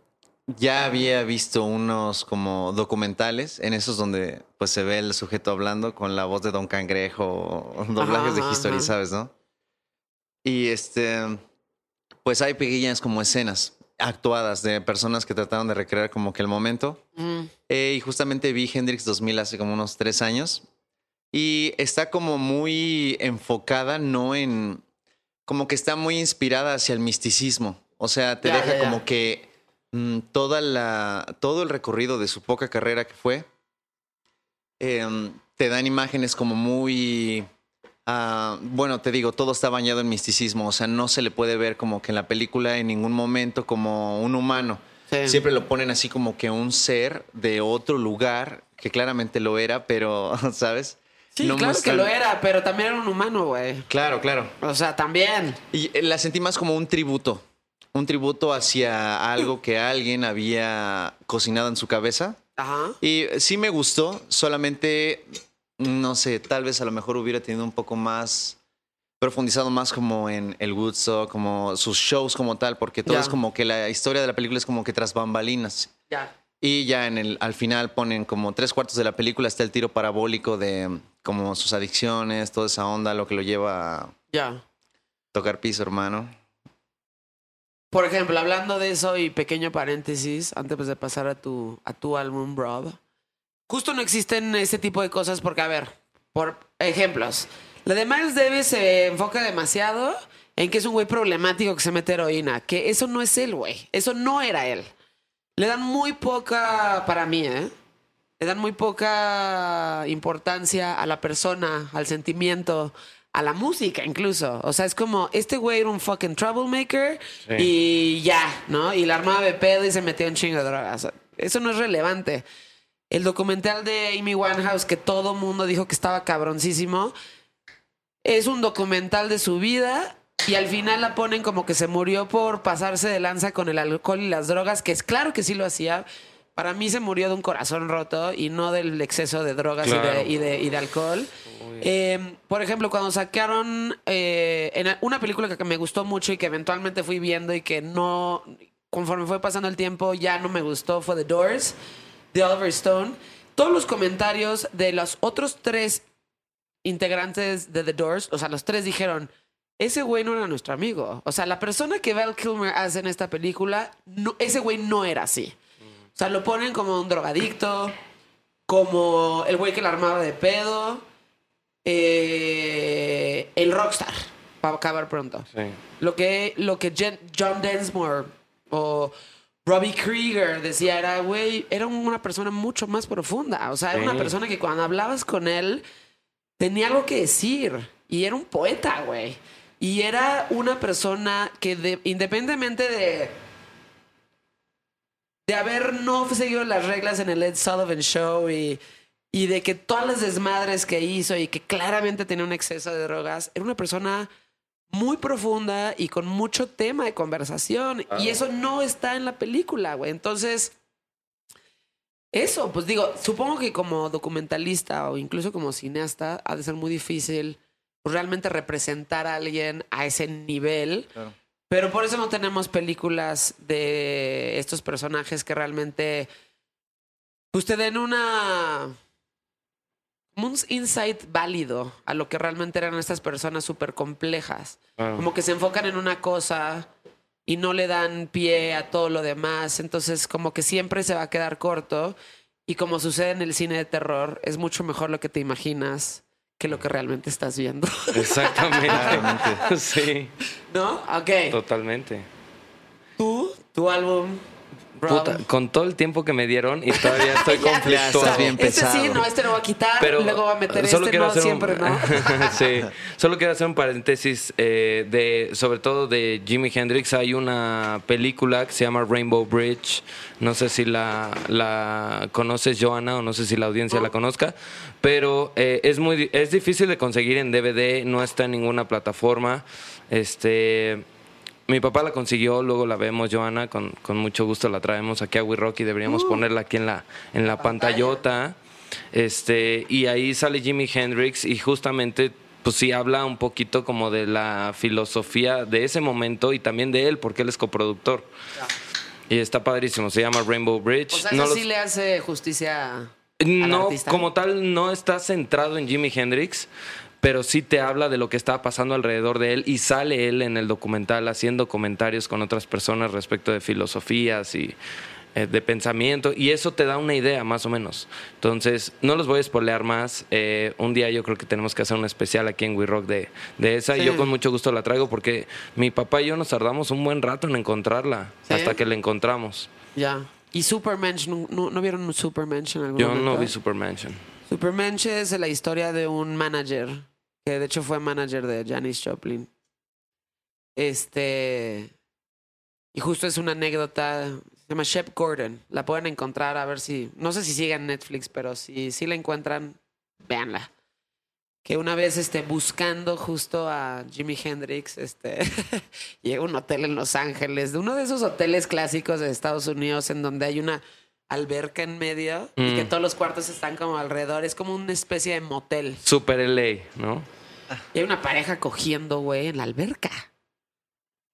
ya había visto unos como documentales, en esos donde pues se ve el sujeto hablando con la voz de Don Cangrejo, doblajes de Ajá, History, ajá. ¿sabes, no? Y este, pues hay pequeñas como escenas actuadas de personas que trataron de recrear como que el momento. Mm, Eh, y justamente vi Hendrix 2000 hace como unos tres años. Y está como muy enfocada, no en. Como que está muy inspirada hacia el misticismo. O sea, te Ya, deja ya, ya. como que mm, toda la, todo el recorrido de su poca carrera que fue. em, te dan imágenes como muy. ah, bueno, te digo, todo está bañado en misticismo. O sea, no se le puede ver como que en la película en ningún momento como un humano. sí. Siempre lo ponen así como que un ser de otro lugar, que claramente lo era, pero, ¿sabes? Sí, No claro que lo era, pero también era un humano, güey. Claro, claro. O sea, también. Y eh, la sentí más como un tributo. Un tributo hacia algo que alguien había cocinado en su cabeza. Ajá. Y sí me gustó, solamente, no sé, tal vez a lo mejor hubiera tenido un poco más, profundizado más como en el Woodstock, como sus shows como tal, porque todo es como que la historia de la película es como que tras bambalinas. Ya. Y ya en el, al final ponen como tres cuartos de la película está el tiro parabólico de como sus adicciones, toda esa onda, lo que lo lleva a Ya. tocar piso, hermano. Por ejemplo, hablando de eso y pequeño paréntesis, antes pues, de pasar a tu, a tu álbum, Rob. Justo no existen ese tipo de cosas porque, a ver, por ejemplos. La de Miles Davis se enfoca demasiado en que es un güey problemático que se mete heroína. Que eso no es él, güey. Eso no era él. Le dan muy poca, para mí, ¿eh? Le dan muy poca importancia a la persona, al sentimiento, a la música incluso. O sea, es como, este güey era un fucking troublemaker Sí. y ya, ¿no? Y la armaba de pedo y se metió en chingo de drogas. Eso no es relevante. El documental de Amy Winehouse que todo mundo dijo que estaba cabroncísimo, es un documental de su vida y al final la ponen como que se murió por pasarse de lanza con el alcohol y las drogas, que es claro que sí lo hacía. Para mí se murió de un corazón roto y no del exceso de drogas y de- Claro. y, de, y de alcohol. Eh, por ejemplo, cuando sacaron eh, en una película que me gustó mucho y que eventualmente fui viendo y que no, conforme fue pasando el tiempo, ya no me gustó, fue The Doors, de Oliver Stone. Todos los comentarios de los otros tres integrantes de The Doors, o sea, los tres dijeron, ese güey no era nuestro amigo. O sea, la persona que Val Kilmer hace en esta película, no, ese güey no era así. O sea, lo ponen como un drogadicto, como el güey que la armaba de pedo, eh, el rockstar, para acabar pronto. Sí. Lo que, lo que Jen- John Densmore o, Robbie Krieger decía, era, güey, era una persona mucho más profunda. O sea, era una persona que cuando hablabas con él tenía algo que decir. Y era un poeta, güey. Y era una persona que de- independientemente de de haber no seguido las reglas en el Ed Sullivan Show y, y de que todas las desmadres que hizo y que claramente tenía un exceso de drogas, era una persona muy profunda y con mucho tema de conversación. Y eso no está en la película, güey. Entonces, eso, pues digo, supongo que como documentalista o incluso como cineasta ha de ser muy difícil realmente representar a alguien a ese nivel. Claro. Pero por eso no tenemos películas de estos personajes que realmente pues te den una un insight válido a lo que realmente eran estas personas súper complejas. Como que se enfocan en una cosa y no le dan pie a todo lo demás. Entonces, como que siempre se va a quedar corto. Y como sucede en el cine de terror, es mucho mejor lo que te imaginas que lo que realmente estás viendo. Exactamente. Sí, ¿No? Ok. totalmente. Tú, tu álbum. Puta, con todo el tiempo que me dieron y todavía estoy conflictuado. estás bien Este sí, no, este lo va a quitar, Pero luego va a meter solo este, quiero no, hacer siempre un, no. sí, solo quiero hacer un paréntesis eh, de, sobre todo de Jimi Hendrix. Hay una película que se llama Rainbow Bridge. No sé si la, la conoces, Joana, o no sé si la audiencia la conozca, pero eh, es muy es difícil de conseguir en DVD. No está en ninguna plataforma. Este. Mi papá la consiguió, luego la vemos, Joana, con, con mucho gusto la traemos aquí a We Rock y deberíamos ponerla aquí en la, en la pantallota. Este, y ahí sale Jimi Hendrix y justamente, pues sí, habla un poquito como de la filosofía de ese momento y también de él, porque él es coproductor. Y está padrísimo, se llama Rainbow Bridge. O sea, No eso los- sí le hace justicia no, como tal, no está centrado en Jimi Hendrix, pero sí te habla de lo que estaba pasando alrededor de él y sale él en el documental haciendo comentarios con otras personas respecto de filosofías y eh, de pensamiento y eso te da una idea más o menos. Entonces, no los voy a spoilear más. Eh, un día yo creo que tenemos que hacer un especial aquí en We Rock de, de esa y yo con mucho gusto la traigo porque mi papá y yo nos tardamos un buen rato en encontrarla ¿Sí? hasta que la encontramos. Ya. ¿Y Supermensch? ¿No, no, vieron algún Yo momento? no vi Supermansion. Supermensch es la historia de un manager, que de hecho fue manager de Janis Joplin. Este. Y justo es una anécdota. Se llama Shep Gordon. La pueden encontrar a ver si. No sé si sigue en Netflix, pero si, si la encuentran, véanla. Que una vez este, buscando justo a Jimi Hendrix, este, llega a un hotel en Los Ángeles, de uno de esos hoteles clásicos de Estados Unidos en donde hay una alberca en medio y Mm. que todos los cuartos están como alrededor. Es como una especie de motel. Super LA, ¿no? Y hay una pareja cogiendo, güey, en la alberca.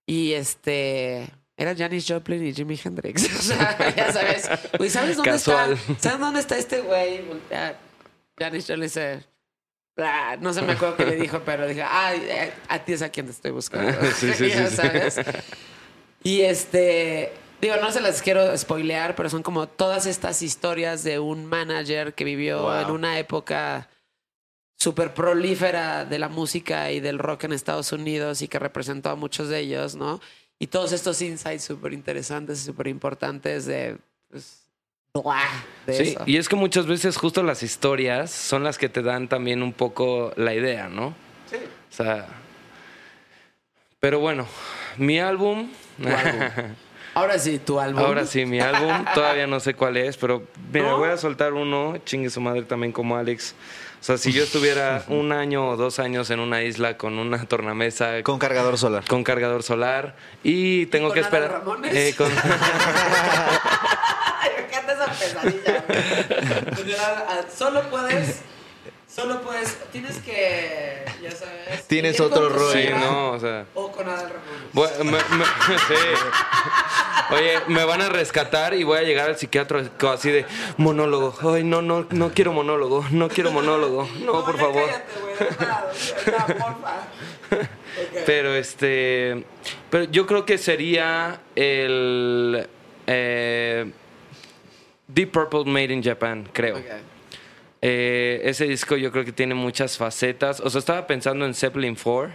Y este. Era Janis Joplin y Jimi Hendrix. O sea, ya sabes. Güey, ¿sabes dónde Casual. está? ¿Sabes dónde está este güey? Voltea. Janis Joplin dice. "Ah", no se me acuerdo qué le dijo, pero dije, ay, eh, a ti es a quien te estoy buscando. Sí, sí, Ya sí, sí. sabes. Y este. Digo, no se las quiero spoilear, pero son como todas estas historias de un manager que vivió Wow. en una época súper prolífera de la música y del rock en Estados Unidos y que representó a muchos de ellos, ¿no? Y todos estos insights súper interesantes y súper importantes de... Pues, Sí, eso. y es que muchas veces justo las historias son las que te dan también un poco la idea, ¿no? Sí. O sea, pero bueno, mi álbum, álbum. Ahora sí, tu álbum. ahora sí, mi álbum, todavía no sé cuál es, pero mira, ¿No? voy a soltar uno, chingue su madre también como Alex. O sea, si yo estuviera un año o dos años en una isla con una tornamesa Con cargador solar. con cargador solar y tengo con que esperar Ramones? eh, con- me encanta esa pesadilla. güey. ah, Solo puedes... Solo puedes... Tienes que... Ya sabes... Tienes otro rollo. sí, no, o sea, O con Adal Ramones. Voy- me- me- sí. Oye, me van a rescatar y voy a llegar al psiquiatra así de monólogo. Ay, no, no, no quiero monólogo, no quiero monólogo. No, por ya favor. cállate, güey, de verdad, ya, porfa. Ok. Pero este, pero yo creo que sería el eh, Deep Purple Made in Japan, creo. Ok. Eh, ese disco yo creo que tiene muchas facetas. O sea, estaba pensando en Zeppelin 4,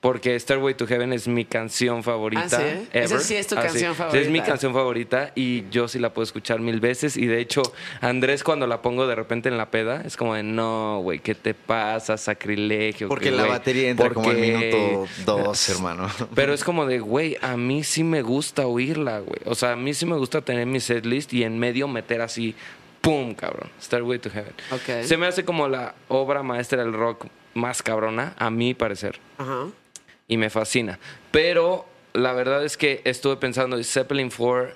Porque Stairway to Heaven es mi canción favorita. Ah, ¿sí? ever. Esa sí es tu Ah, canción Es favorita. mi canción favorita y yo sí la puedo escuchar mil veces. Y de hecho, Andrés, cuando la pongo de repente en la peda, es como de no, güey, ¿qué te pasa? Sacrilegio. Porque que, la batería entra ¿por como al qué?". minuto dos, hermano. Pero es como de, güey, a mí sí me gusta oírla, güey. O sea, a mí sí me gusta tener mi setlist y en medio meter así, ¡pum! cabrón. Starway to Heaven. Ok. Se me hace como la obra maestra del rock más cabrona, a mi parecer. Ajá. Y me fascina. Pero la verdad es que estuve pensando, Zeppelin 4,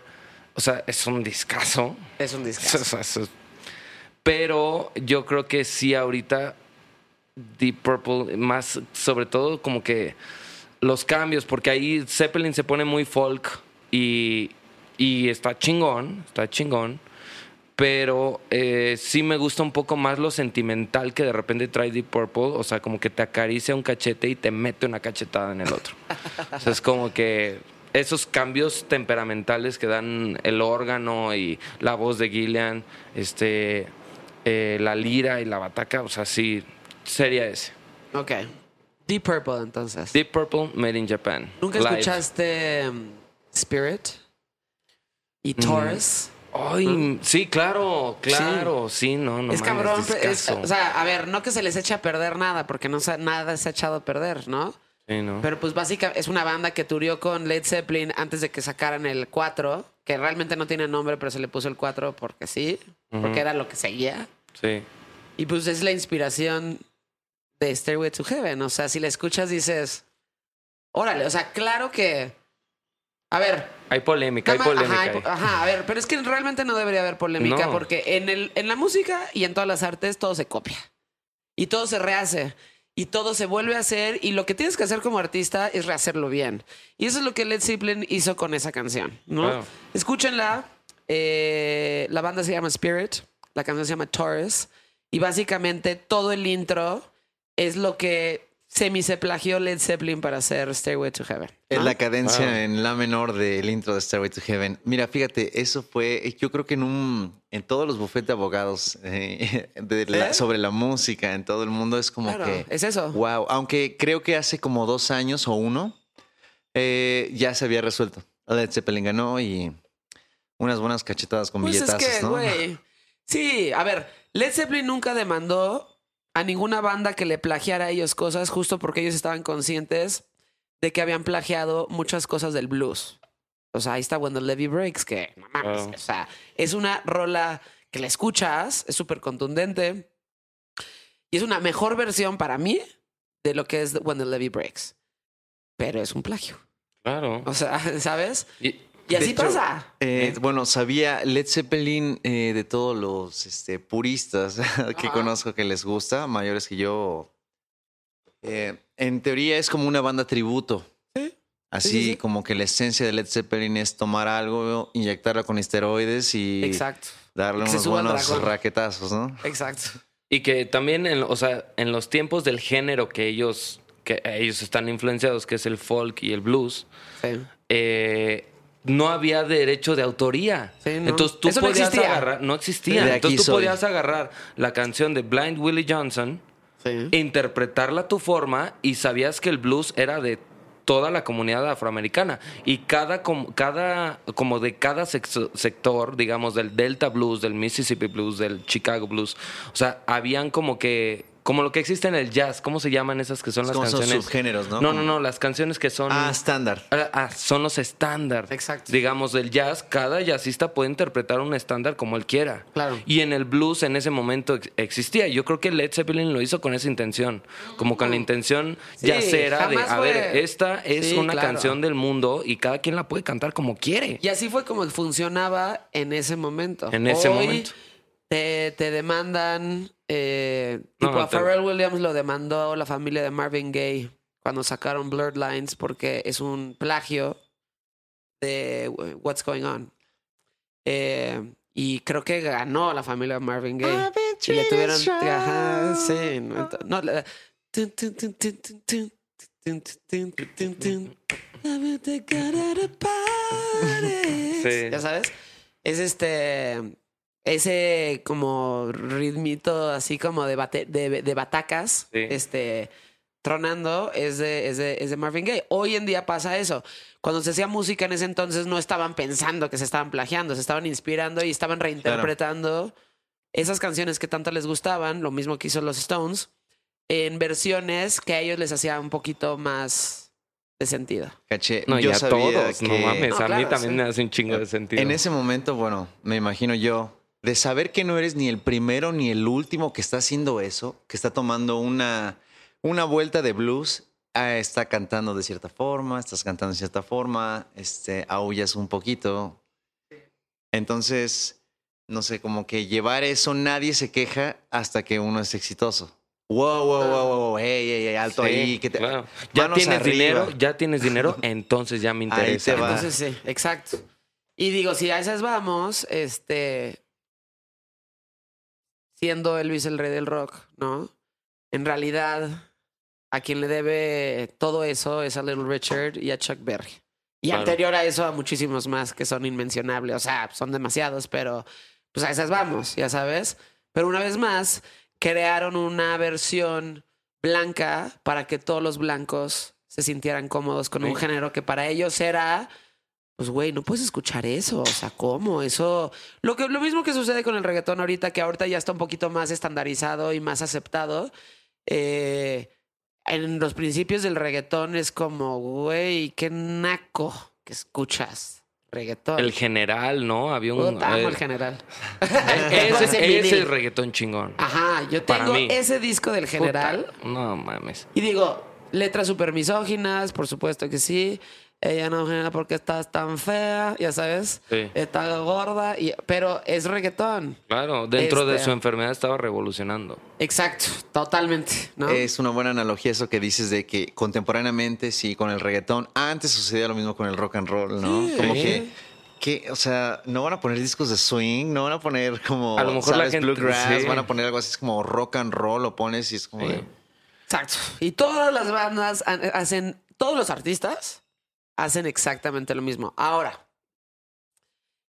o sea, es un discazo. Es un disco. O sea, eso es- Pero yo creo que sí ahorita Deep Purple, más sobre todo como que los cambios, porque ahí Zeppelin se pone muy folk y, y está chingón, está chingón. Pero eh, sí me gusta un poco más lo sentimental que de repente trae Deep Purple. O sea, como que te acaricia un cachete y te mete una cachetada en el otro. o sea, es como que esos cambios temperamentales que dan el órgano y la voz de Gillian, este, eh, la lira y la bataca, o sea, sí, sería ese. Ok. Deep Purple, entonces. Deep Purple, Made in Japan. ¿Nunca Live. escuchaste um, Spirit? ¿Y Taurus? Ay, sí, claro, claro, sí, no, no es cabrón. es- o sea, a ver, no que se les eche a perder nada, porque no nada se ha echado a perder, ¿no? Sí, ¿no? Pero pues básicamente es una banda que turió con Led Zeppelin antes de que sacaran el 4, que realmente no tiene nombre, pero se le puso el 4 porque sí, porque era lo que seguía. sí. Y pues es la inspiración de Stairway to Heaven. O sea, si la escuchas dices, órale, o sea, claro que... A ver, Hay polémica, hay polémica. Ajá, hay a ver, pero es que realmente no debería haber polémica No. porque en, el, en la música y en todas las artes todo se copia. Y todo se rehace. Y todo se vuelve a hacer. Y lo que tienes que hacer como artista es rehacerlo bien. Y eso es lo que Led Zeppelin hizo con esa canción. ¿no? Escúchenla. eh, la banda se llama Spirit. La canción se llama Taurus. Y básicamente todo el intro es lo que semi se plagió Led Zeppelin para hacer Stairway to Heaven. Es ¿no? la cadencia Wow. en la menor del intro de Stairway to Heaven. Mira, fíjate, eso fue, yo creo que en un, en todos los bufetes de abogados eh, de la- ¿Eh? sobre la música en todo el mundo es como Claro, que, es eso. wow. Aunque creo que hace como dos años o uno eh, ya se había resuelto. Led Zeppelin ganó y unas buenas cachetadas con Pues es billetazos, que, ¿no? güey. Sí, a ver, Led Zeppelin nunca demandó a ninguna banda que le plagiara a ellos cosas justo porque ellos estaban conscientes de que habían plagiado muchas cosas del blues. O sea, ahí está When the Levy Breaks, que no mames, Wow. o sea, es una rola que la escuchas, es súper contundente y es una mejor versión para mí de lo que es When the Levy Breaks. Pero es un plagio. Claro. O sea, ¿sabes? Y- Y así hecho, pasa. Eh, bueno, sabía Led Zeppelin eh, de todos los este, puristas que Ajá. conozco que les gusta, mayores que yo. eh, en teoría es como una banda tributo. Sí. Así Sí, sí, sí. como que la esencia de Led Zeppelin es tomar algo, inyectarlo con esteroides y Exacto. darle unos buenos raquetazos, ¿no? Exacto. Y que también, en, o sea, en los tiempos del género que ellos, que ellos están influenciados, que es el folk y el blues, Sí. eh, no había derecho de autoría. Sí, no. Entonces tú Eso podías existía. agarrar, no existía. Entonces tú soy. podías agarrar la canción de Blind Willie Johnson, Sí. interpretarla a tu forma y sabías que el blues era de toda la comunidad afroamericana y cada com- cada como de cada sexo- sector digamos del Delta Blues del Mississippi Blues del Chicago Blues o sea habían como que como lo que existe en el jazz cómo se llaman esas que son las Como son canciones subgéneros, ¿no? no no no las canciones que son Ah, estándar. Ah, ah, son los estándar. Exacto. Digamos, del jazz, cada jazzista puede interpretar un estándar como él quiera. Claro. Y en el blues en ese momento ex- existía. Yo creo que Led Zeppelin lo hizo con esa intención. Como con la intención Sí, jazzera de, a fue- ver, esta es Sí, una claro. canción del mundo y cada quien la puede cantar como quiere. Y así fue como funcionaba en ese momento. En ese Hoy momento. Te, te demandan, eh, tipo a Pharrell Williams lo demandó la familia de Marvin Gaye cuando sacaron Blurred Lines porque es un plagio de What's Going On. Eh, y creo que ganó la familia de Marvin Gaye. Y le tuvieron. Sí. No, no sí. Ya sabes. Es este. Ese como ritmito así como de, bate- de, de batacas. Sí. Este. tronando es de, es, de, es de Marvin Gaye. Hoy en día pasa eso. Cuando se hacía música en ese entonces no estaban pensando que se estaban plagiando, se estaban inspirando y estaban reinterpretando esas canciones que tanto les gustaban, lo mismo que hizo los Stones, en versiones que a ellos les hacía un poquito más de sentido. Caché. No, yo y a sabía todos, no mames. No, a mí también sí. me hace un chingo de sentido. En ese momento, bueno, me imagino yo, de saber que no eres ni el primero ni el último que está haciendo eso, que está tomando una, una vuelta de blues, ah, está cantando de cierta forma, estás cantando de cierta forma, este, aullas un poquito. Entonces, no sé, como que llevar eso, nadie se queja hasta que uno es exitoso. Wow, wow, wow, wow, hey, hey, hey, alto Sí, ahí, que te, claro. Ya tienes arriba. dinero, ya tienes dinero, entonces ya me Ahí interesa. te va. Entonces sí, exacto. Y digo, si a esas vamos, este, siendo Elvis el rey del rock, ¿no? En realidad, a quien le debe todo eso es a Little Richard y a Chuck Berry. Y Claro. anterior a eso a muchísimos más que son inmencionables. O sea, son demasiados, pero pues a esas vamos, ya sabes. Pero una vez más, crearon una versión blanca para que todos los blancos se sintieran cómodos con un género que para ellos era pues güey, no puedes escuchar eso, o sea, ¿cómo? Eso lo que lo mismo que sucede con el reggaetón ahorita que ahorita ya está un poquito más estandarizado y más aceptado. Eh, en los principios del reggaetón es como, güey, qué naco que escuchas reggaetón. El general, ¿no? Había un. Puta, amo eh, el general. ese, Ese ese es el reggaetón chingón. Ajá, yo tengo ese disco del general. Puta, No mames. Y digo, letras súper misóginas, por supuesto que sí. Ella no genera porque estás tan fea, ya sabes. Sí. Está gorda, y, pero es reggaetón. Claro, dentro de Este- su enfermedad estaba revolucionando. Exacto, totalmente, ¿no? Es una buena analogía eso que dices de que contemporáneamente, sí, con el reggaetón, antes sucedía lo mismo con el rock and roll, ¿no? Sí. Como que, que, o sea, no van a poner discos de swing, no van a poner como, A lo mejor la ¿sabes? gente- bluegrass, sí. van a poner algo así como rock and roll, lo pones y es como Sí. de- Exacto. Y todas las bandas han- hacen, todos los artistas hacen exactamente lo mismo. Ahora,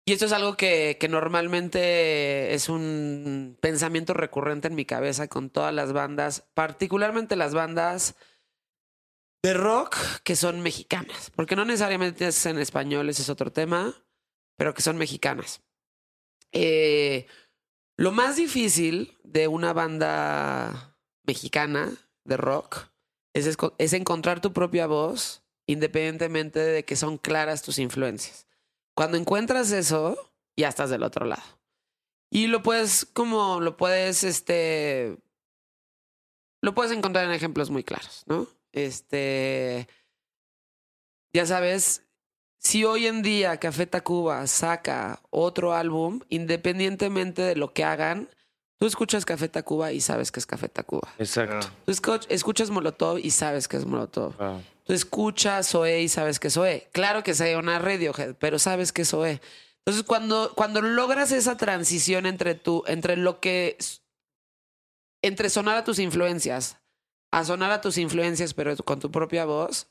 y esto es algo que, que normalmente es un pensamiento recurrente en mi cabeza con todas las bandas, particularmente las bandas de rock que son mexicanas, porque no necesariamente es en español, ese es otro tema, pero que son mexicanas. Eh, lo más difícil de una banda mexicana de rock es, es encontrar tu propia voz independientemente de que son claras tus influencias. Cuando encuentras eso, ya estás del otro lado. Y lo puedes, como lo puedes, este, lo puedes encontrar en ejemplos muy claros, ¿no? Este, ya sabes, si hoy en día Café Tacuba saca otro álbum, independientemente de lo que hagan, tú escuchas Café Tacuba y sabes que es Café Tacuba. Exacto. Tú escu- escuchas Molotov y sabes que es Molotov. Ah. Tú escuchas Zoe y sabes que es Zoe. Claro que sea una Radiohead, pero sabes que es Zoe. Entonces, cuando, cuando logras esa transición entre tú, entre lo que. entre sonar a tus influencias, a sonar a tus influencias, pero con tu propia voz,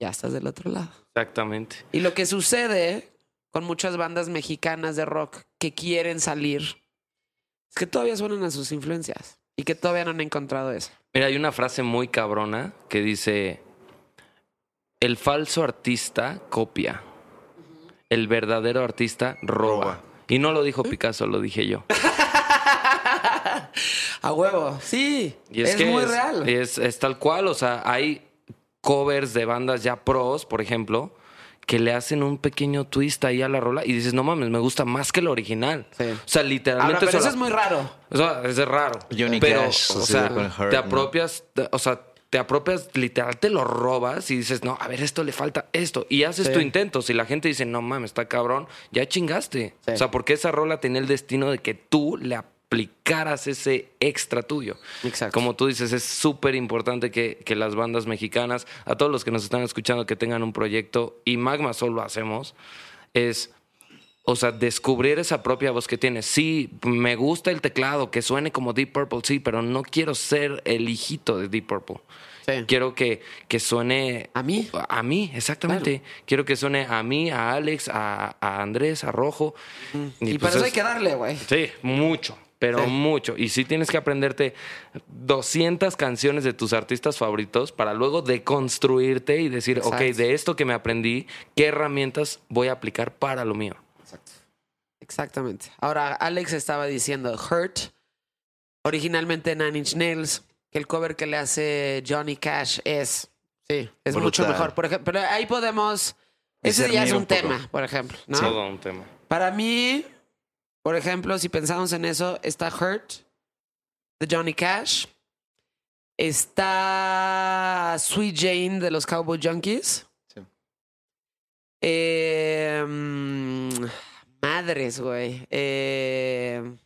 ya estás del otro lado. Exactamente. Y lo que sucede con muchas bandas mexicanas de rock que quieren salir es que todavía suenan a sus influencias y que todavía no han encontrado eso. Mira, hay una frase muy cabrona que dice: El falso artista copia, el verdadero artista roba. Roba. Y no lo dijo Picasso, lo dije yo. A huevo, sí. Y es, que muy real. Es, es tal cual, o sea, hay covers de bandas ya pros, por ejemplo, que le hacen un pequeño twist ahí a la rola y dices, no mames, me gusta más que el original. Sí. O sea, Ahora, literalmente... pero se eso la- es muy raro. O sea, es raro. Johnny pero, Cash o sea, te apropias, o sea, te apropias, literal, te lo robas y dices, no, a ver, esto le falta esto. Y haces Sí. tu intento. Si la gente dice, no mames, está cabrón, ya chingaste. Sí. O sea, porque esa rola tenía el destino de que tú le aplicaras ese extra tuyo. Exacto. Como tú dices, es súper importante que, que las bandas mexicanas, a todos los que nos están escuchando, que tengan un proyecto, y Magma solo lo hacemos, es o sea, descubrir esa propia voz que tienes. Sí, me gusta el teclado, que suene como Deep Purple, sí, pero no quiero ser el hijito de Deep Purple. Sí. Quiero que, que suene... ¿A mí? A mí, exactamente. Quiero que suene a mí, a Alex, a, a Andrés, a Rojo. Y, pues para eso es- hay que darle, güey. Sí, mucho. pero Sí. mucho. Y sí tienes que aprenderte 200 canciones de tus artistas favoritos para luego deconstruirte y decir, Exacto. ok, de esto que me aprendí, ¿qué herramientas voy a aplicar para lo mío? Exactamente. Ahora, Alex estaba diciendo Hurt, originalmente Nine Inch Nails, que el cover que le hace Johnny Cash es, sí, es mucho mejor. Por ejemplo, pero ahí podemos, ese ya es un, tema, por ejemplo, ¿no? Todo un tema. Para mí, por ejemplo, si pensamos en eso, está Hurt de Johnny Cash, está Sweet Jane de los Cowboy Junkies. Sí. Eh, madres, güey. Eh,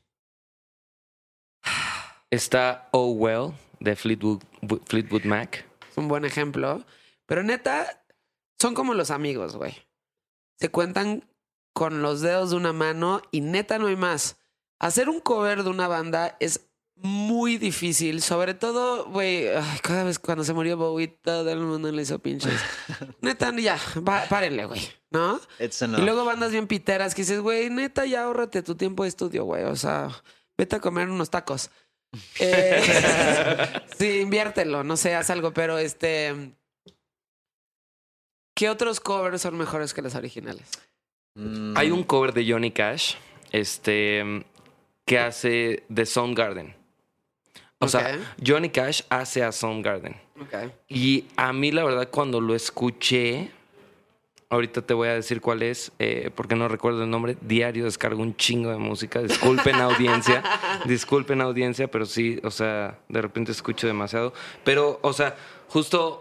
Está Oh Well de Fleetwood, Fleetwood Mac. es un buen ejemplo. Pero neta, son como los amigos, güey. Se cuentan con los dedos de una mano y neta no hay más. Hacer un cover de una banda es muy difícil, sobre todo, güey, cada vez cuando se murió Bowie, todo el mundo le hizo pinches. neta, ya, va- párenle, güey, ¿no? It's Y luego bandas bien piteras que dices, güey, neta, ya ahórrate tu tiempo de estudio, güey. O sea, vete a comer unos tacos. Eh, sí, inviértelo, no sé, haz algo, pero este. ¿Qué otros covers son mejores que los originales? Mm, Hay un cover de Johnny Cash este, que hace de Soundgarden. O sea. Johnny Cash hace a Soundgarden. Ok. Y a mí, la verdad, cuando lo escuché, ahorita te voy a decir cuál es, eh, porque no recuerdo el nombre. Diario descargo un chingo de música. Disculpen, audiencia. Disculpen, audiencia, pero sí, o sea, de repente escucho demasiado. Pero, o sea, justo.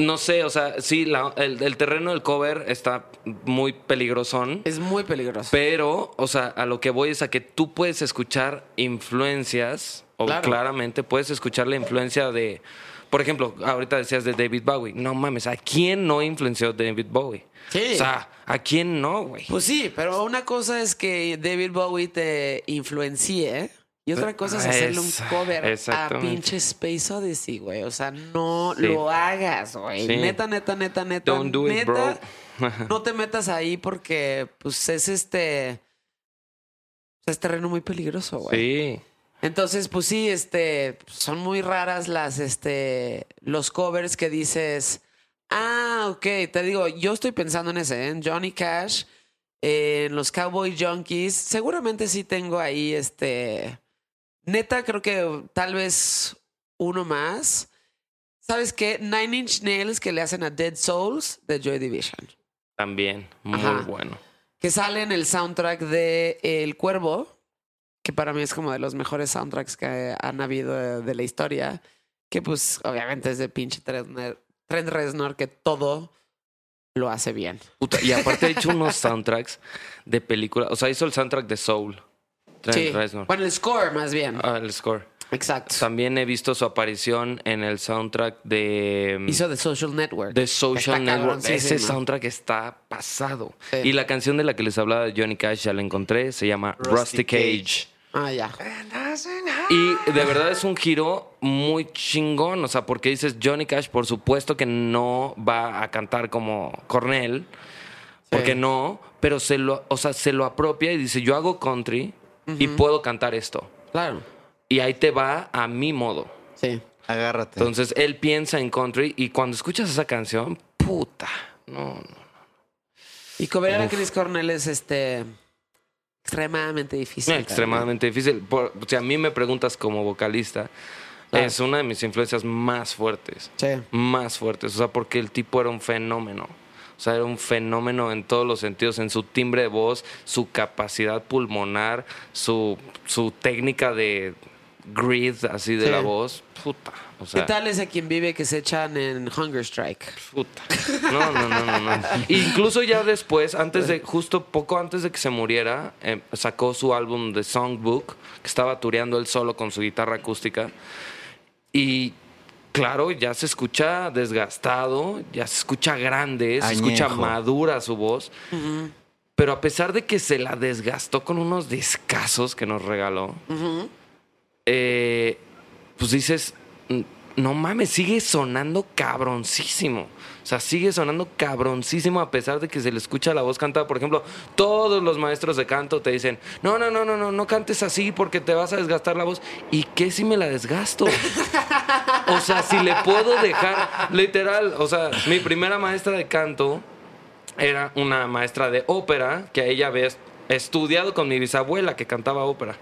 No sé, o sea, sí, la- el, el terreno del cover está muy peligrosón. Es muy peligroso. Pero, o sea, a lo que voy es a que tú puedes escuchar influencias, o Claro. claramente puedes escuchar la influencia de, por ejemplo, ahorita decías de David Bowie. No mames, ¿a quién no influenció David Bowie? Sí. O sea, ¿a quién no, güey? Pues sí, pero una cosa es que David Bowie te influencie y otra cosa es hacerle un cover a pinche Space Odyssey, güey. O sea, no Sí. lo hagas, güey. Sí. Neta, neta, neta, neta. Don't do it, neta, bro. no te metas ahí porque, pues, es este. Es terreno muy peligroso, güey. Sí. Entonces, pues sí, este, son muy raras las, este, los covers que dices, ah, ok, te digo, yo estoy pensando en ese, ¿eh? en Johnny Cash, eh, en los Cowboy Junkies, seguramente sí tengo ahí, este, neta, creo que tal vez uno más. ¿Sabes qué? Nine Inch Nails que le hacen a Dead Souls de Joy Division, También, muy Ajá. bueno. que sale en el soundtrack de El Cuervo, que para mí es como de los mejores soundtracks que han habido de, de la historia, que pues obviamente es de pinche Trent, Trent Reznor que todo lo hace bien. Puta, y aparte ha hecho unos soundtracks de película. O sea, hizo el soundtrack de Soul. Trent Sí. Reznor. Bueno, el score más bien. Ah, el score. Exacto. También he visto su aparición en el soundtrack de... Hizo The Social Network. The Social Está Network. Ese soundtrack está pasado. Sí. Y la canción de la que les hablaba de Johnny Cash ya la encontré. Se llama Rusty, Rusty Cage. Ah, ya. Y de verdad es un giro muy chingón. O sea, porque dices Johnny Cash, por supuesto que no va a cantar como Cornell. Porque no. Pero se lo, o sea, se lo apropia y dice: Yo hago country y puedo cantar esto. Claro. Y ahí te va a mi modo. Sí. Agárrate. Entonces él piensa en country y cuando escuchas esa canción, puta, no, no. Y cover a Chris Cornell es este extremadamente difícil. No, extremadamente difícil. Por- si a mí me preguntas como vocalista, Claro. es una de mis influencias más fuertes. Sí. Más fuertes. O sea, porque el tipo era un fenómeno. O sea, era un fenómeno en todos los sentidos, en su timbre de voz, su capacidad pulmonar, su, su técnica de grid así de Sí. la voz. Puta. O sea, ¿Qué tal ese quien vive que se echan en Hunger Strike? Puta. No, no, no, no, no. Incluso ya después, antes de, justo poco antes de que se muriera, eh, sacó su álbum The Songbook, que estaba tureando él solo con su guitarra acústica. Y claro, ya se escucha desgastado, ya se escucha grande, se escucha Añejo. madura su voz. Pero a pesar de que se la desgastó con unos discazos que nos regaló, eh, pues dices, "Mm, no mames, sigue sonando cabroncísimo. O sea, sigue sonando cabroncísimo a pesar de que se le escucha la voz cantada. Por ejemplo, todos los maestros de canto te dicen, no, no, no, no, no, no cantes así porque te vas a desgastar la voz. ¿Y qué si me la desgasto? o sea, si le puedo dejar, literal, o sea, mi primera maestra de canto era una maestra de ópera que ella había estudiado con mi bisabuela que cantaba ópera.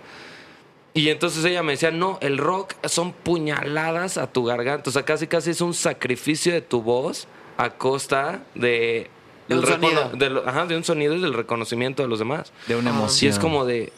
Y entonces ella me decía, no, el rock son puñaladas a tu garganta. O sea, casi casi es un sacrificio de tu voz a costa de... De un sonido. ajá, de un sonido y del reconocimiento de los demás. De una Y emoción. es como de...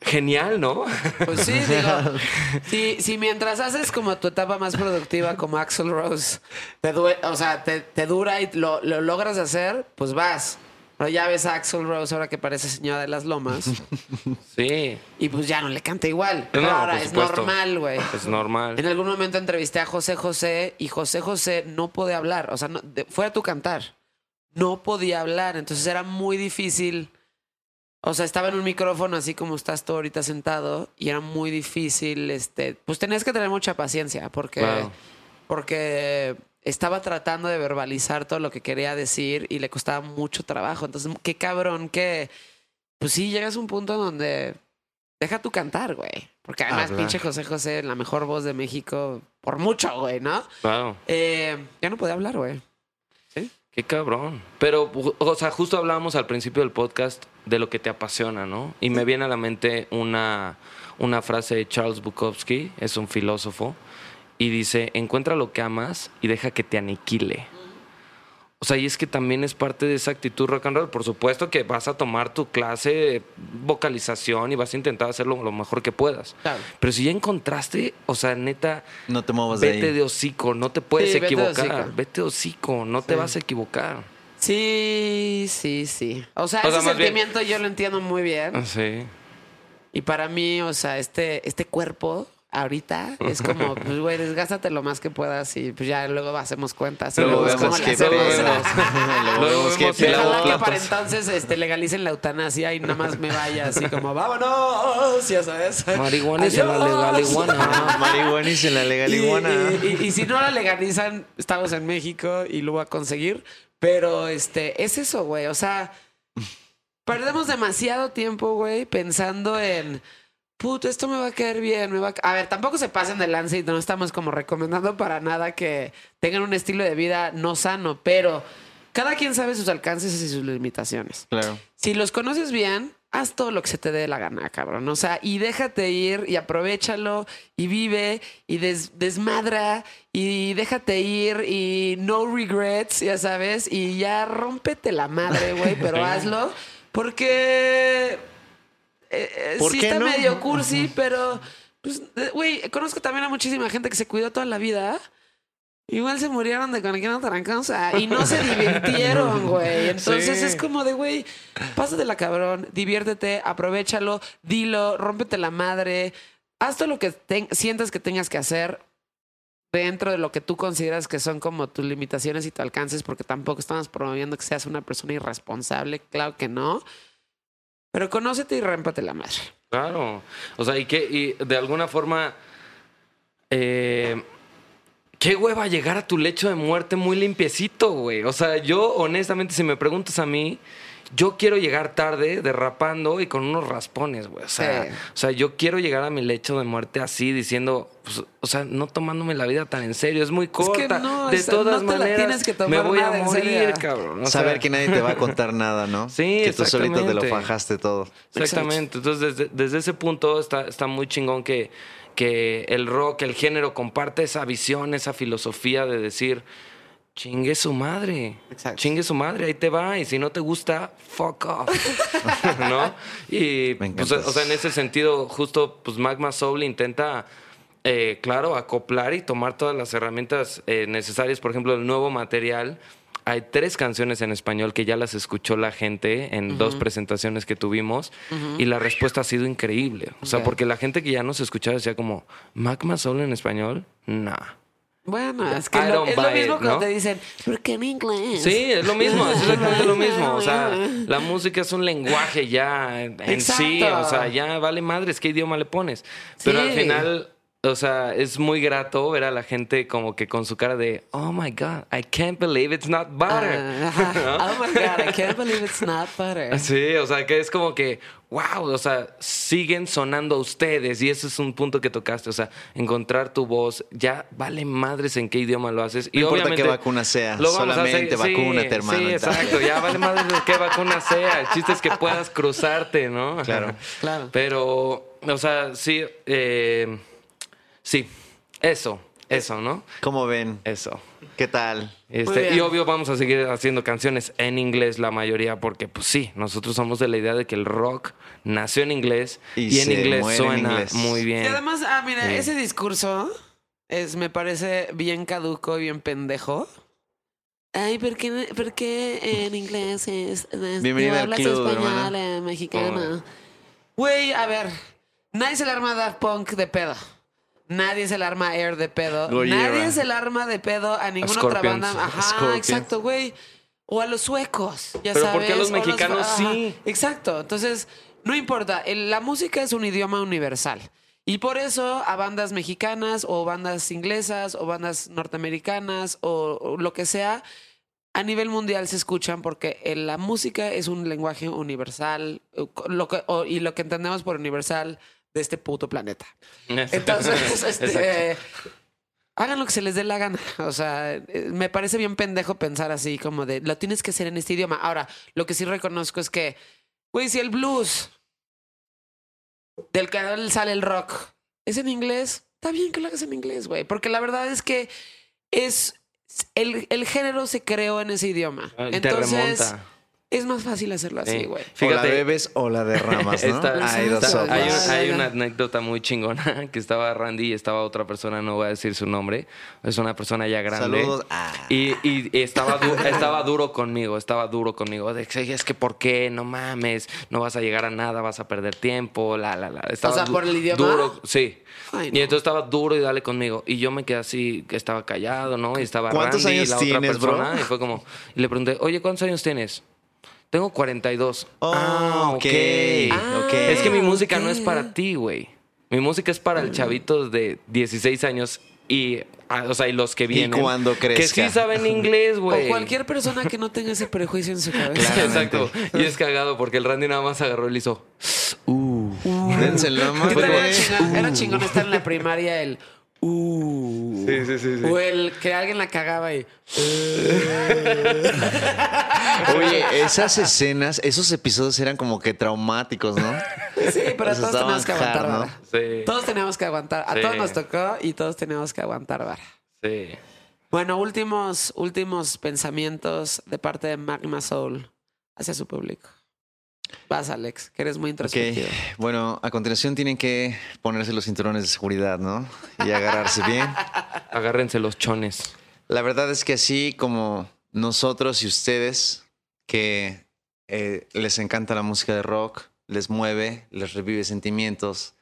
Genial, ¿no? Pues sí, digo, si, si mientras haces como tu etapa más productiva como Axel Rose, te due- o sea, te, te dura y lo, lo logras hacer, pues vas. Pero ya ves a Axel Rose ahora que parece señora de las lomas sí, y pues ya no le canta igual. No, Pero ahora por es normal, güey. es normal. En algún momento entrevisté a José José y José José no podía hablar, o sea, no, de- fue a tu cantar. No podía hablar, entonces era muy difícil. O sea, estaba en un micrófono así como estás tú ahorita sentado y era muy difícil, este, pues tenías que tener mucha paciencia porque porque estaba tratando de verbalizar todo lo que quería decir y le costaba mucho trabajo. Entonces, qué cabrón que pues sí llegas a un punto donde deja tu cantar, güey. Porque además, Hablar. pinche José José, la mejor voz de México, por mucho, güey, ¿no? Claro. Eh, ya no podía hablar, güey. Qué cabrón. Pero, o sea, justo hablábamos al principio del podcast de lo que te apasiona, ¿no? Y me viene a la mente una, una frase de Charles Bukowski, es un filósofo, y dice, encuentra lo que amas y deja que te aniquile. O sea, y es que también es parte de esa actitud rock and roll. Por supuesto que vas a tomar tu clase de vocalización y vas a intentar hacerlo lo mejor que puedas. Claro. Pero si ya encontraste, o sea, neta, No te muevas de vete ahí. de hocico, no te puedes Sí, vete de equivocar. hocico. Vete de hocico, no te vas a equivocar. Sí, sí, sí. O sea, O sea, ese bien- sentimiento yo lo entiendo muy bien. Sí. Y para mí, o sea, este, este cuerpo ahorita es como, pues, güey, desgástate lo más que puedas y pues ya luego hacemos cuentas. y Luego vemos cómo qué le hacemos. Luego vemos ojalá que para entonces este, legalicen la eutanasia y nada más me vaya así como, vámonos, ya sabes. Marihuana y se la Adiós. legal iguana. Marihuana y se la legal Y, iguana. y- y- y si no la legalizan, estamos en México y lo voy a conseguir. Pero este, es eso, güey. O sea, perdemos demasiado tiempo, güey, pensando en. Puto, esto me va a caer bien, me va a... ca-". a ver, tampoco se pasen de lance y no estamos como recomendando para nada que tengan un estilo de vida no sano, pero cada quien sabe sus alcances y sus limitaciones. Claro. Si los conoces bien, haz todo lo que se te dé la gana, cabrón. O sea, y déjate ir y aprovechalo y vive y des- desmadra y déjate ir y no regrets, ya sabes, y ya rómpete la madre, güey, pero hazlo porque eh, eh, ¿Por sí qué está no? medio cursi, pero pues, güey, conozco también a muchísima gente que se cuidó toda la vida. Igual se murieron de cualquier otra cosa y no se divirtieron, güey. Entonces Sí. es como de, güey, pásatela cabrón, diviértete, aprovechalo, dilo, rómpete la madre, haz todo lo que sientas que tengas que hacer dentro de lo que tú consideras que son como tus limitaciones y tus alcances, porque tampoco estamos promoviendo que seas una persona irresponsable, claro que no. Pero conócete y rómpete la madre. Claro. O sea, y que y de alguna forma. eh, qué hueva llegar a tu lecho de muerte muy limpiecito, güey. O sea, yo, honestamente, si me preguntas a mí. Yo quiero llegar tarde derrapando y con unos raspones, güey. O sea, Sí. o sea, yo quiero llegar a mi lecho de muerte así, diciendo, pues, o sea, no tomándome la vida tan en serio. Es muy que corta. no, de o sea, todas no te la maneras, tienes que tomar me voy a morir, cabrón. O Saber sea, que nadie te va a contar nada, ¿no? Sí, Que tú solito te lo fajaste todo. Exactamente. Entonces, desde, desde ese punto está, está muy chingón que, que el rock, el género, comparte esa visión, esa filosofía de decir, chingue su madre. Exacto. Chingue su madre, ahí te va. Y si no te gusta, fuck off. ¿No? Y, Me pues, o sea, en ese sentido, justo, pues Magma Soul intenta... eh, claro, acoplar y tomar todas las herramientas eh, necesarias. Por ejemplo, el nuevo material. Hay tres canciones en español que ya las escuchó la gente en dos presentaciones que tuvimos y la respuesta ha sido increíble. O sea, porque la gente que ya nos escuchaba decía como, ¿Magma Soul en español? Nah. Bueno, es que lo- es lo mismo it, cuando ¿no? te dicen, ¿por qué en inglés? Sí, es lo mismo, es exactamente lo mismo. O sea, la música es un lenguaje ya en en sí, Exacto. o sea, ya vale madres qué idioma le pones. Pero Sí. al final, o sea, es muy grato ver a la gente como que con su cara de, oh my God, I can't believe it's not butter. Ah. Oh my God, I can't believe it's not butter. Sí, o sea, que es como que, wow, o sea, siguen sonando ustedes y ese es un punto que tocaste, o sea, encontrar tu voz, ya vale madres en qué idioma lo haces. No y importa qué vacuna sea, solamente hacer- sí, vacúnate, hermano. Sí, exacto, ya vale madres de qué vacuna sea, el chiste es que puedas cruzarte, ¿no? Claro. Claro. Pero, o sea, sí, eh, sí, eso, eso, ¿no? ¿Cómo ven? Eso. ¿Qué tal? Este, y obvio vamos a seguir haciendo canciones en inglés la mayoría porque pues sí, nosotros somos de la idea de que el rock nació en inglés Y y, en inglés en suena inglés. muy Y bien. además, ah, mira, Sí. ese discurso es, me parece bien caduco y bien pendejo. Ay, ¿por qué, por qué en inglés es, es Bienvenida al hablas club, español hermana. eh, mexicano? Güey, a ver, nadie se le arma Daft Punk de pedo. Nadie se le arma Air de pedo. Gojira. Nadie se le arma de pedo a ninguna otra banda. Ajá, Scorpions. exacto, güey. O a los suecos, ya Pero sabes. ¿por qué a los mexicanos sí? Exacto. Entonces, no importa. La música es un idioma universal. Y por eso a bandas mexicanas o bandas inglesas o bandas norteamericanas o, o lo que sea, a nivel mundial se escuchan porque la música es un lenguaje universal lo que- o- y lo que entendemos por universal de este puto planeta. Entonces, este, hagan lo que se les dé la gana. O sea, eh, me parece bien pendejo pensar así, como de lo tienes que hacer en este idioma. Ahora, lo que sí reconozco es que, güey, si el blues del canal sale el rock es en inglés, está bien que lo hagas en inglés, güey. Porque la verdad es que es. El, el género se creó en ese idioma. Ah, te Entonces, remonta. Es más fácil hacerlo así, Sí. güey. o la bebes o la derramas, ¿no? Está- hay dos hay, una anécdota muy chingona que estaba Randy y estaba otra persona, no voy a decir su nombre, es una persona ya grande. Saludos. Ah. Y, y- y estaba, du- estaba duro conmigo, estaba duro conmigo. De que, es que, ¿por qué? No mames, no vas a llegar a nada, vas a perder tiempo, la, la, la. Estaba sea, du- ¿por el idioma? Duro, sí. Ay, Y entonces estaba duro y dale conmigo. Y yo me quedé así, que estaba callado, ¿no? Y estaba ¿Cuántos Randy y la otra bro? persona. Y fue como, y le pregunté, oye, ¿cuántos años tienes? Tengo 42. Oh, ah, ok, ok. Ah, ok. Es que mi música no es para ti, güey. Mi música es para el chavito de 16 años y, ah, o sea, y los que vienen. cuando Que crezca. sí saben inglés, güey. O cualquier persona que no tenga ese prejuicio en su cabeza. Claramente. Exacto. Y es cagado porque el Randy nada más agarró y le hizo. Lomo, ¿Qué tal era chingón, era chingón estar en la primaria el uh, Sí, sí, sí. o el que alguien la cagaba y Oye, esas escenas, esos episodios eran como que traumáticos, ¿no? sí, pero todos teníamos que aguantar hard, ¿no? vara. Sí. Todos teníamos que aguantar. A Sí. todos nos tocó y todos teníamos que aguantar vara. Sí. Bueno, últimos, últimos pensamientos de parte de Magma Soul hacia su público. Vas, Alex, que eres muy introspectivo. bueno, a continuación tienen que ponerse los cinturones de seguridad, ¿no? Y agarrarse bien. Agárrense los chones. La verdad es que así como nosotros y ustedes, que eh, les encanta la música de rock, les mueve, les revive sentimientos,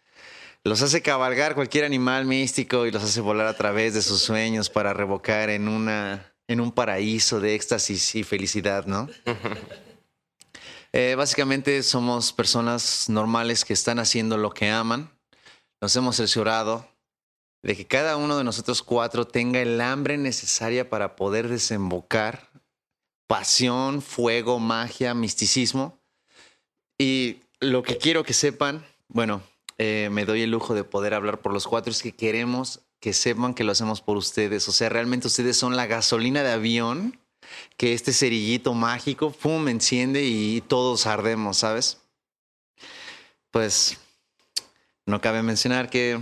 los hace cabalgar cualquier animal místico y los hace volar a través de sus sueños para revocar en, una, en un paraíso de éxtasis y felicidad, ¿no? Eh, básicamente somos personas normales que están haciendo lo que aman. Nos hemos cerciorado de que cada uno de nosotros cuatro tenga el hambre necesaria para poder desembocar pasión, fuego, magia, misticismo. Y lo que quiero que sepan, bueno, eh, me doy el lujo de poder hablar por los cuatro, es que queremos que sepan que lo hacemos por ustedes. O sea, realmente ustedes son la gasolina de avión que este cerillito mágico, pum, enciende y todos ardemos, ¿sabes? Pues no cabe mencionar que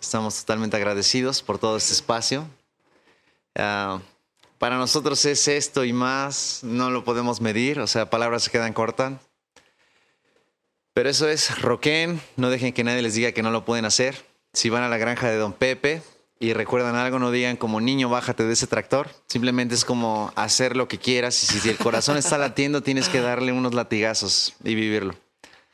estamos totalmente agradecidos por todo este espacio. Ah, para nosotros es esto y más, no lo podemos medir, o sea, palabras se quedan cortas. Pero eso es, roquen, no dejen que nadie les diga que no lo pueden hacer. Si van a la granja de Don Pepe y recuerdan algo, no digan como niño, bájate de ese tractor. Simplemente es como hacer lo que quieras y si el corazón está latiendo, tienes que darle unos latigazos y vivirlo.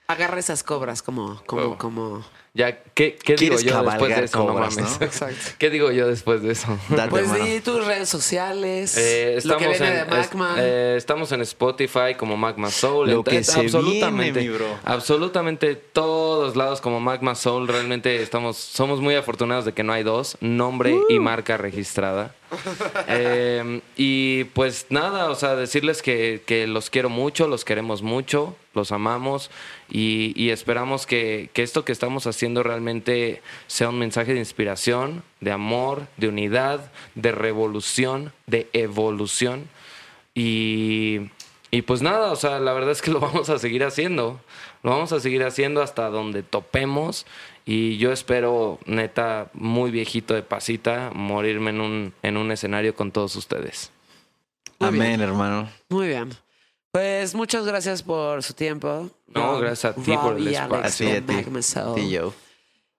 Agarra esas cobras como, como, como, Ya, ¿qué, qué digo ¿Quieres yo después de eso? No cobras, mames. no? Exacto. ¿Qué digo yo después de eso? Date, Pues mano. di tus redes sociales, Eh, lo que estamos, viene en, de Magma. es- eh, estamos en Spotify como Magma Soul. Lo en- que es se absolutamente, viene, mi bro. absolutamente todos lados como Magma Soul. Realmente estamos, somos muy afortunados de que no hay dos, nombre y Uh. marca registrada. Eh, y pues nada, o sea, decirles que, que los quiero mucho, los queremos mucho, los amamos y, y esperamos que, que esto que estamos haciendo realmente sea un mensaje de inspiración, de amor, de unidad, de revolución, de evolución. Y, y pues nada, o sea, la verdad es que lo vamos a seguir haciendo. Lo vamos a seguir haciendo hasta donde topemos. Y yo espero, neta, muy viejito de pasita, morirme en un, en un escenario con todos ustedes. Muy Amén, hermano. Muy bien. Pues muchas gracias por su tiempo. No, Rob, gracias a ti por el espacio. Alex Así a ti. Yo.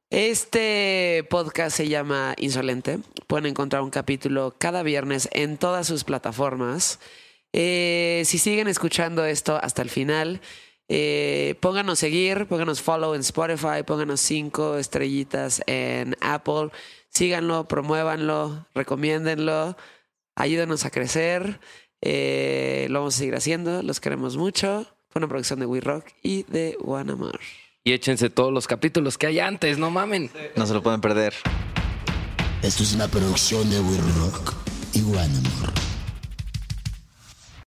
Este podcast se llama Insolente. Pueden encontrar un capítulo cada viernes en todas sus plataformas. Eh, si siguen escuchando esto hasta el final, eh, pónganos seguir, pónganos follow en Spotify, pónganos cinco estrellitas en Apple. Síganlo, promuévanlo, recomiéndenlo, ayúdenos a crecer. Eh, lo vamos a seguir haciendo, los queremos mucho. Fue una producción de We Rock y de One Amor. Y échense todos los capítulos que hay antes, no mamen. No se lo pueden perder. Esto es una producción de We Rock y One Amor.